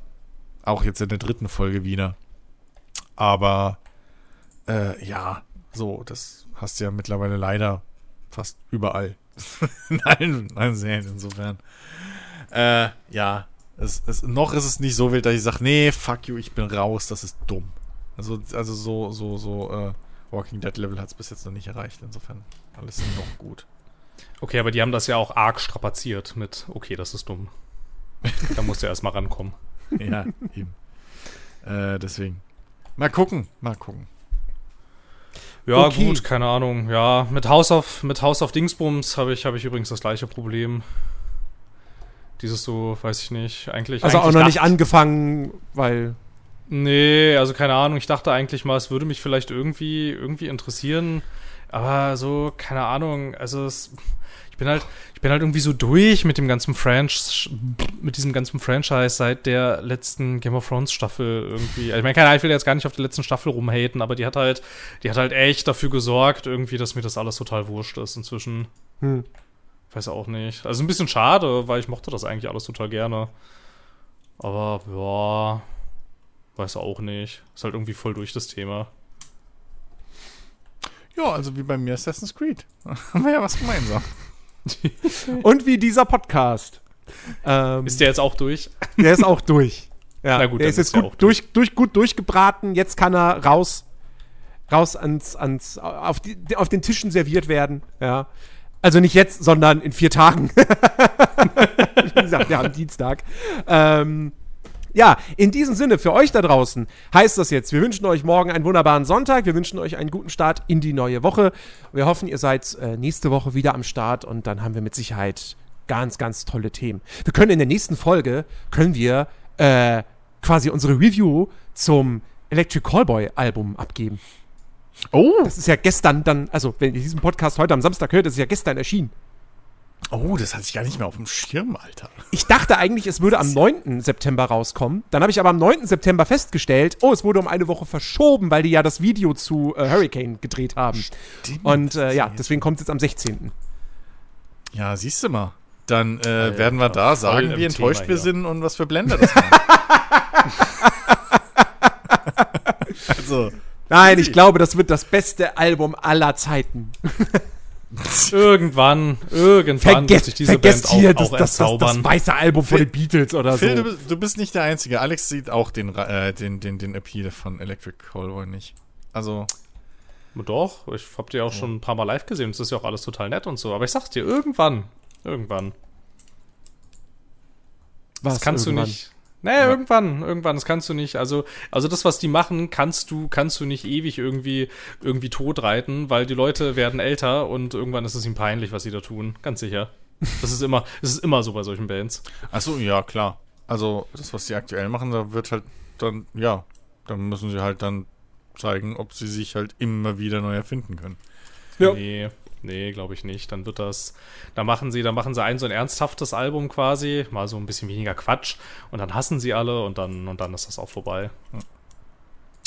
auch jetzt in der dritten Folge wieder. Aber äh, ja, so, das hast du ja mittlerweile leider fast überall. in allen, allen Serien insofern. Äh, ja, es, es, noch ist es nicht so wild, dass ich sage, nee, fuck you, ich bin raus, das ist dumm. Also, also so, so, so, äh, Walking Dead Level hat es bis jetzt noch nicht erreicht, insofern alles noch gut. okay, aber die haben das ja auch arg strapaziert mit, okay, das ist dumm. da musst du erst mal rankommen. ja, eben. Äh, deswegen. Mal gucken, mal gucken. Ja, Okay. gut, keine Ahnung. Ja, mit House of, mit House of Dingsbums habe ich, hab ich übrigens das gleiche Problem. Dieses so, weiß ich nicht, eigentlich. Also auch eigentlich noch nicht angefangen, weil. Nee, also keine Ahnung. Ich dachte eigentlich mal, es würde mich vielleicht irgendwie, irgendwie interessieren. Aber so, keine Ahnung. Also es, ich bin halt, ich bin halt irgendwie so durch mit dem ganzen Franchise, mit diesem ganzen Franchise seit der letzten Game of Thrones Staffel irgendwie. Also ich meine, keine Ahnung, ich will jetzt gar nicht auf der letzten Staffel rumhaten, aber die hat halt, die hat halt echt dafür gesorgt, irgendwie, dass mir das alles total wurscht ist inzwischen. Hm. Weiß auch nicht. Also ein bisschen schade, weil ich mochte das eigentlich alles total gerne. Aber ja, weiß auch nicht. Ist halt irgendwie voll durch das Thema. Ja, also wie bei mir Assassin's Creed. Haben wir ja was gemeinsam. Und wie dieser Podcast. Ähm, Ist der jetzt auch durch? der ist auch durch. Ja, Na gut, der ist jetzt ist gut, auch durch, durch, gut durchgebraten. Jetzt kann er raus, raus ans, ans, auf, die, auf den Tischen serviert werden. Ja. Also nicht jetzt, sondern in vier Tagen. Wie gesagt, ja, am Dienstag. Ähm, ja, in diesem Sinne, für euch da draußen heißt das jetzt, wir wünschen euch morgen einen wunderbaren Sonntag, wir wünschen euch einen guten Start in die neue Woche. Wir hoffen, ihr seid äh, nächste Woche wieder am Start und dann haben wir mit Sicherheit ganz, ganz tolle Themen. Wir können in der nächsten Folge, können wir äh, quasi unsere Review zum Electric Callboy Album abgeben. Oh, Das ist ja gestern dann, also wenn ihr diesen Podcast heute am Samstag hört, ist es ja gestern erschienen. Oh, das hatte ich gar nicht mehr auf dem Schirm, Alter. Ich dachte eigentlich, es würde am 9. September rauskommen. Dann habe ich aber am 9. September festgestellt, oh, es wurde um eine Woche verschoben, weil die ja das Video zu äh, Hurricane gedreht haben. Und äh, ja, deswegen kommt es jetzt am 16. Ja, siehst du mal. Dann äh, Alter, werden wir da sagen, wie enttäuscht Thema wir hier. sind und was für Blender das machen. also, Nein, ich glaube, das wird das beste Album aller Zeiten. Irgendwann, irgendwann wird sich Vergesst, diese vergesst Band hier auch, das, auch das, das, das weiße Album von Phil- den Beatles oder Phil, du, so. bist- du bist nicht der Einzige. Alex sieht auch den, äh, den, den, den Appeal von Electric Callboy nicht. Also, Doch, ich hab die auch schon ein paar Mal live gesehen. Das ist ja auch alles total nett und so. Aber ich sag's dir, irgendwann, irgendwann. Was Das kannst irgendwann? du nicht. Naja, irgendwann, irgendwann, das kannst du nicht. Also, also das, was die machen, kannst du, kannst du nicht ewig irgendwie, irgendwie tot reiten, weil die Leute werden älter und irgendwann ist es ihnen peinlich, was sie da tun. Ganz sicher. Das ist immer, das ist immer so bei solchen Bands. achso, ja, klar. Also, das, was die aktuell machen, da wird halt dann, ja, dann müssen sie halt dann zeigen, ob sie sich halt immer wieder neu erfinden können. Ja. Nee, nee, glaube ich nicht. Dann wird das, da machen sie, da machen sie ein so ein ernsthaftes Album quasi, mal so ein bisschen weniger Quatsch und dann hassen sie alle und dann, und dann ist das auch vorbei.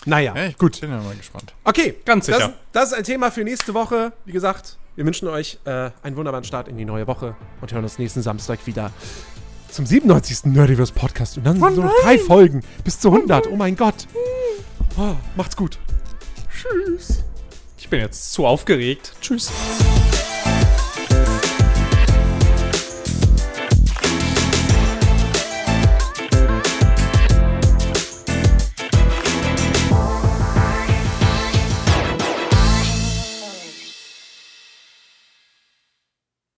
Naja, Ja, ich gut. bin ja mal gespannt. Okay, Ganz das, sicher. Das ist ein Thema für nächste Woche. Wie gesagt, wir wünschen euch äh, einen wunderbaren Start in die neue Woche und hören uns nächsten Samstag wieder zum 97. Nerdiverse Podcast. Und dann sind nur noch drei Folgen bis zu 100. Oh mein Gott. Oh, macht's gut. Ich bin jetzt zu aufgeregt. Tschüss.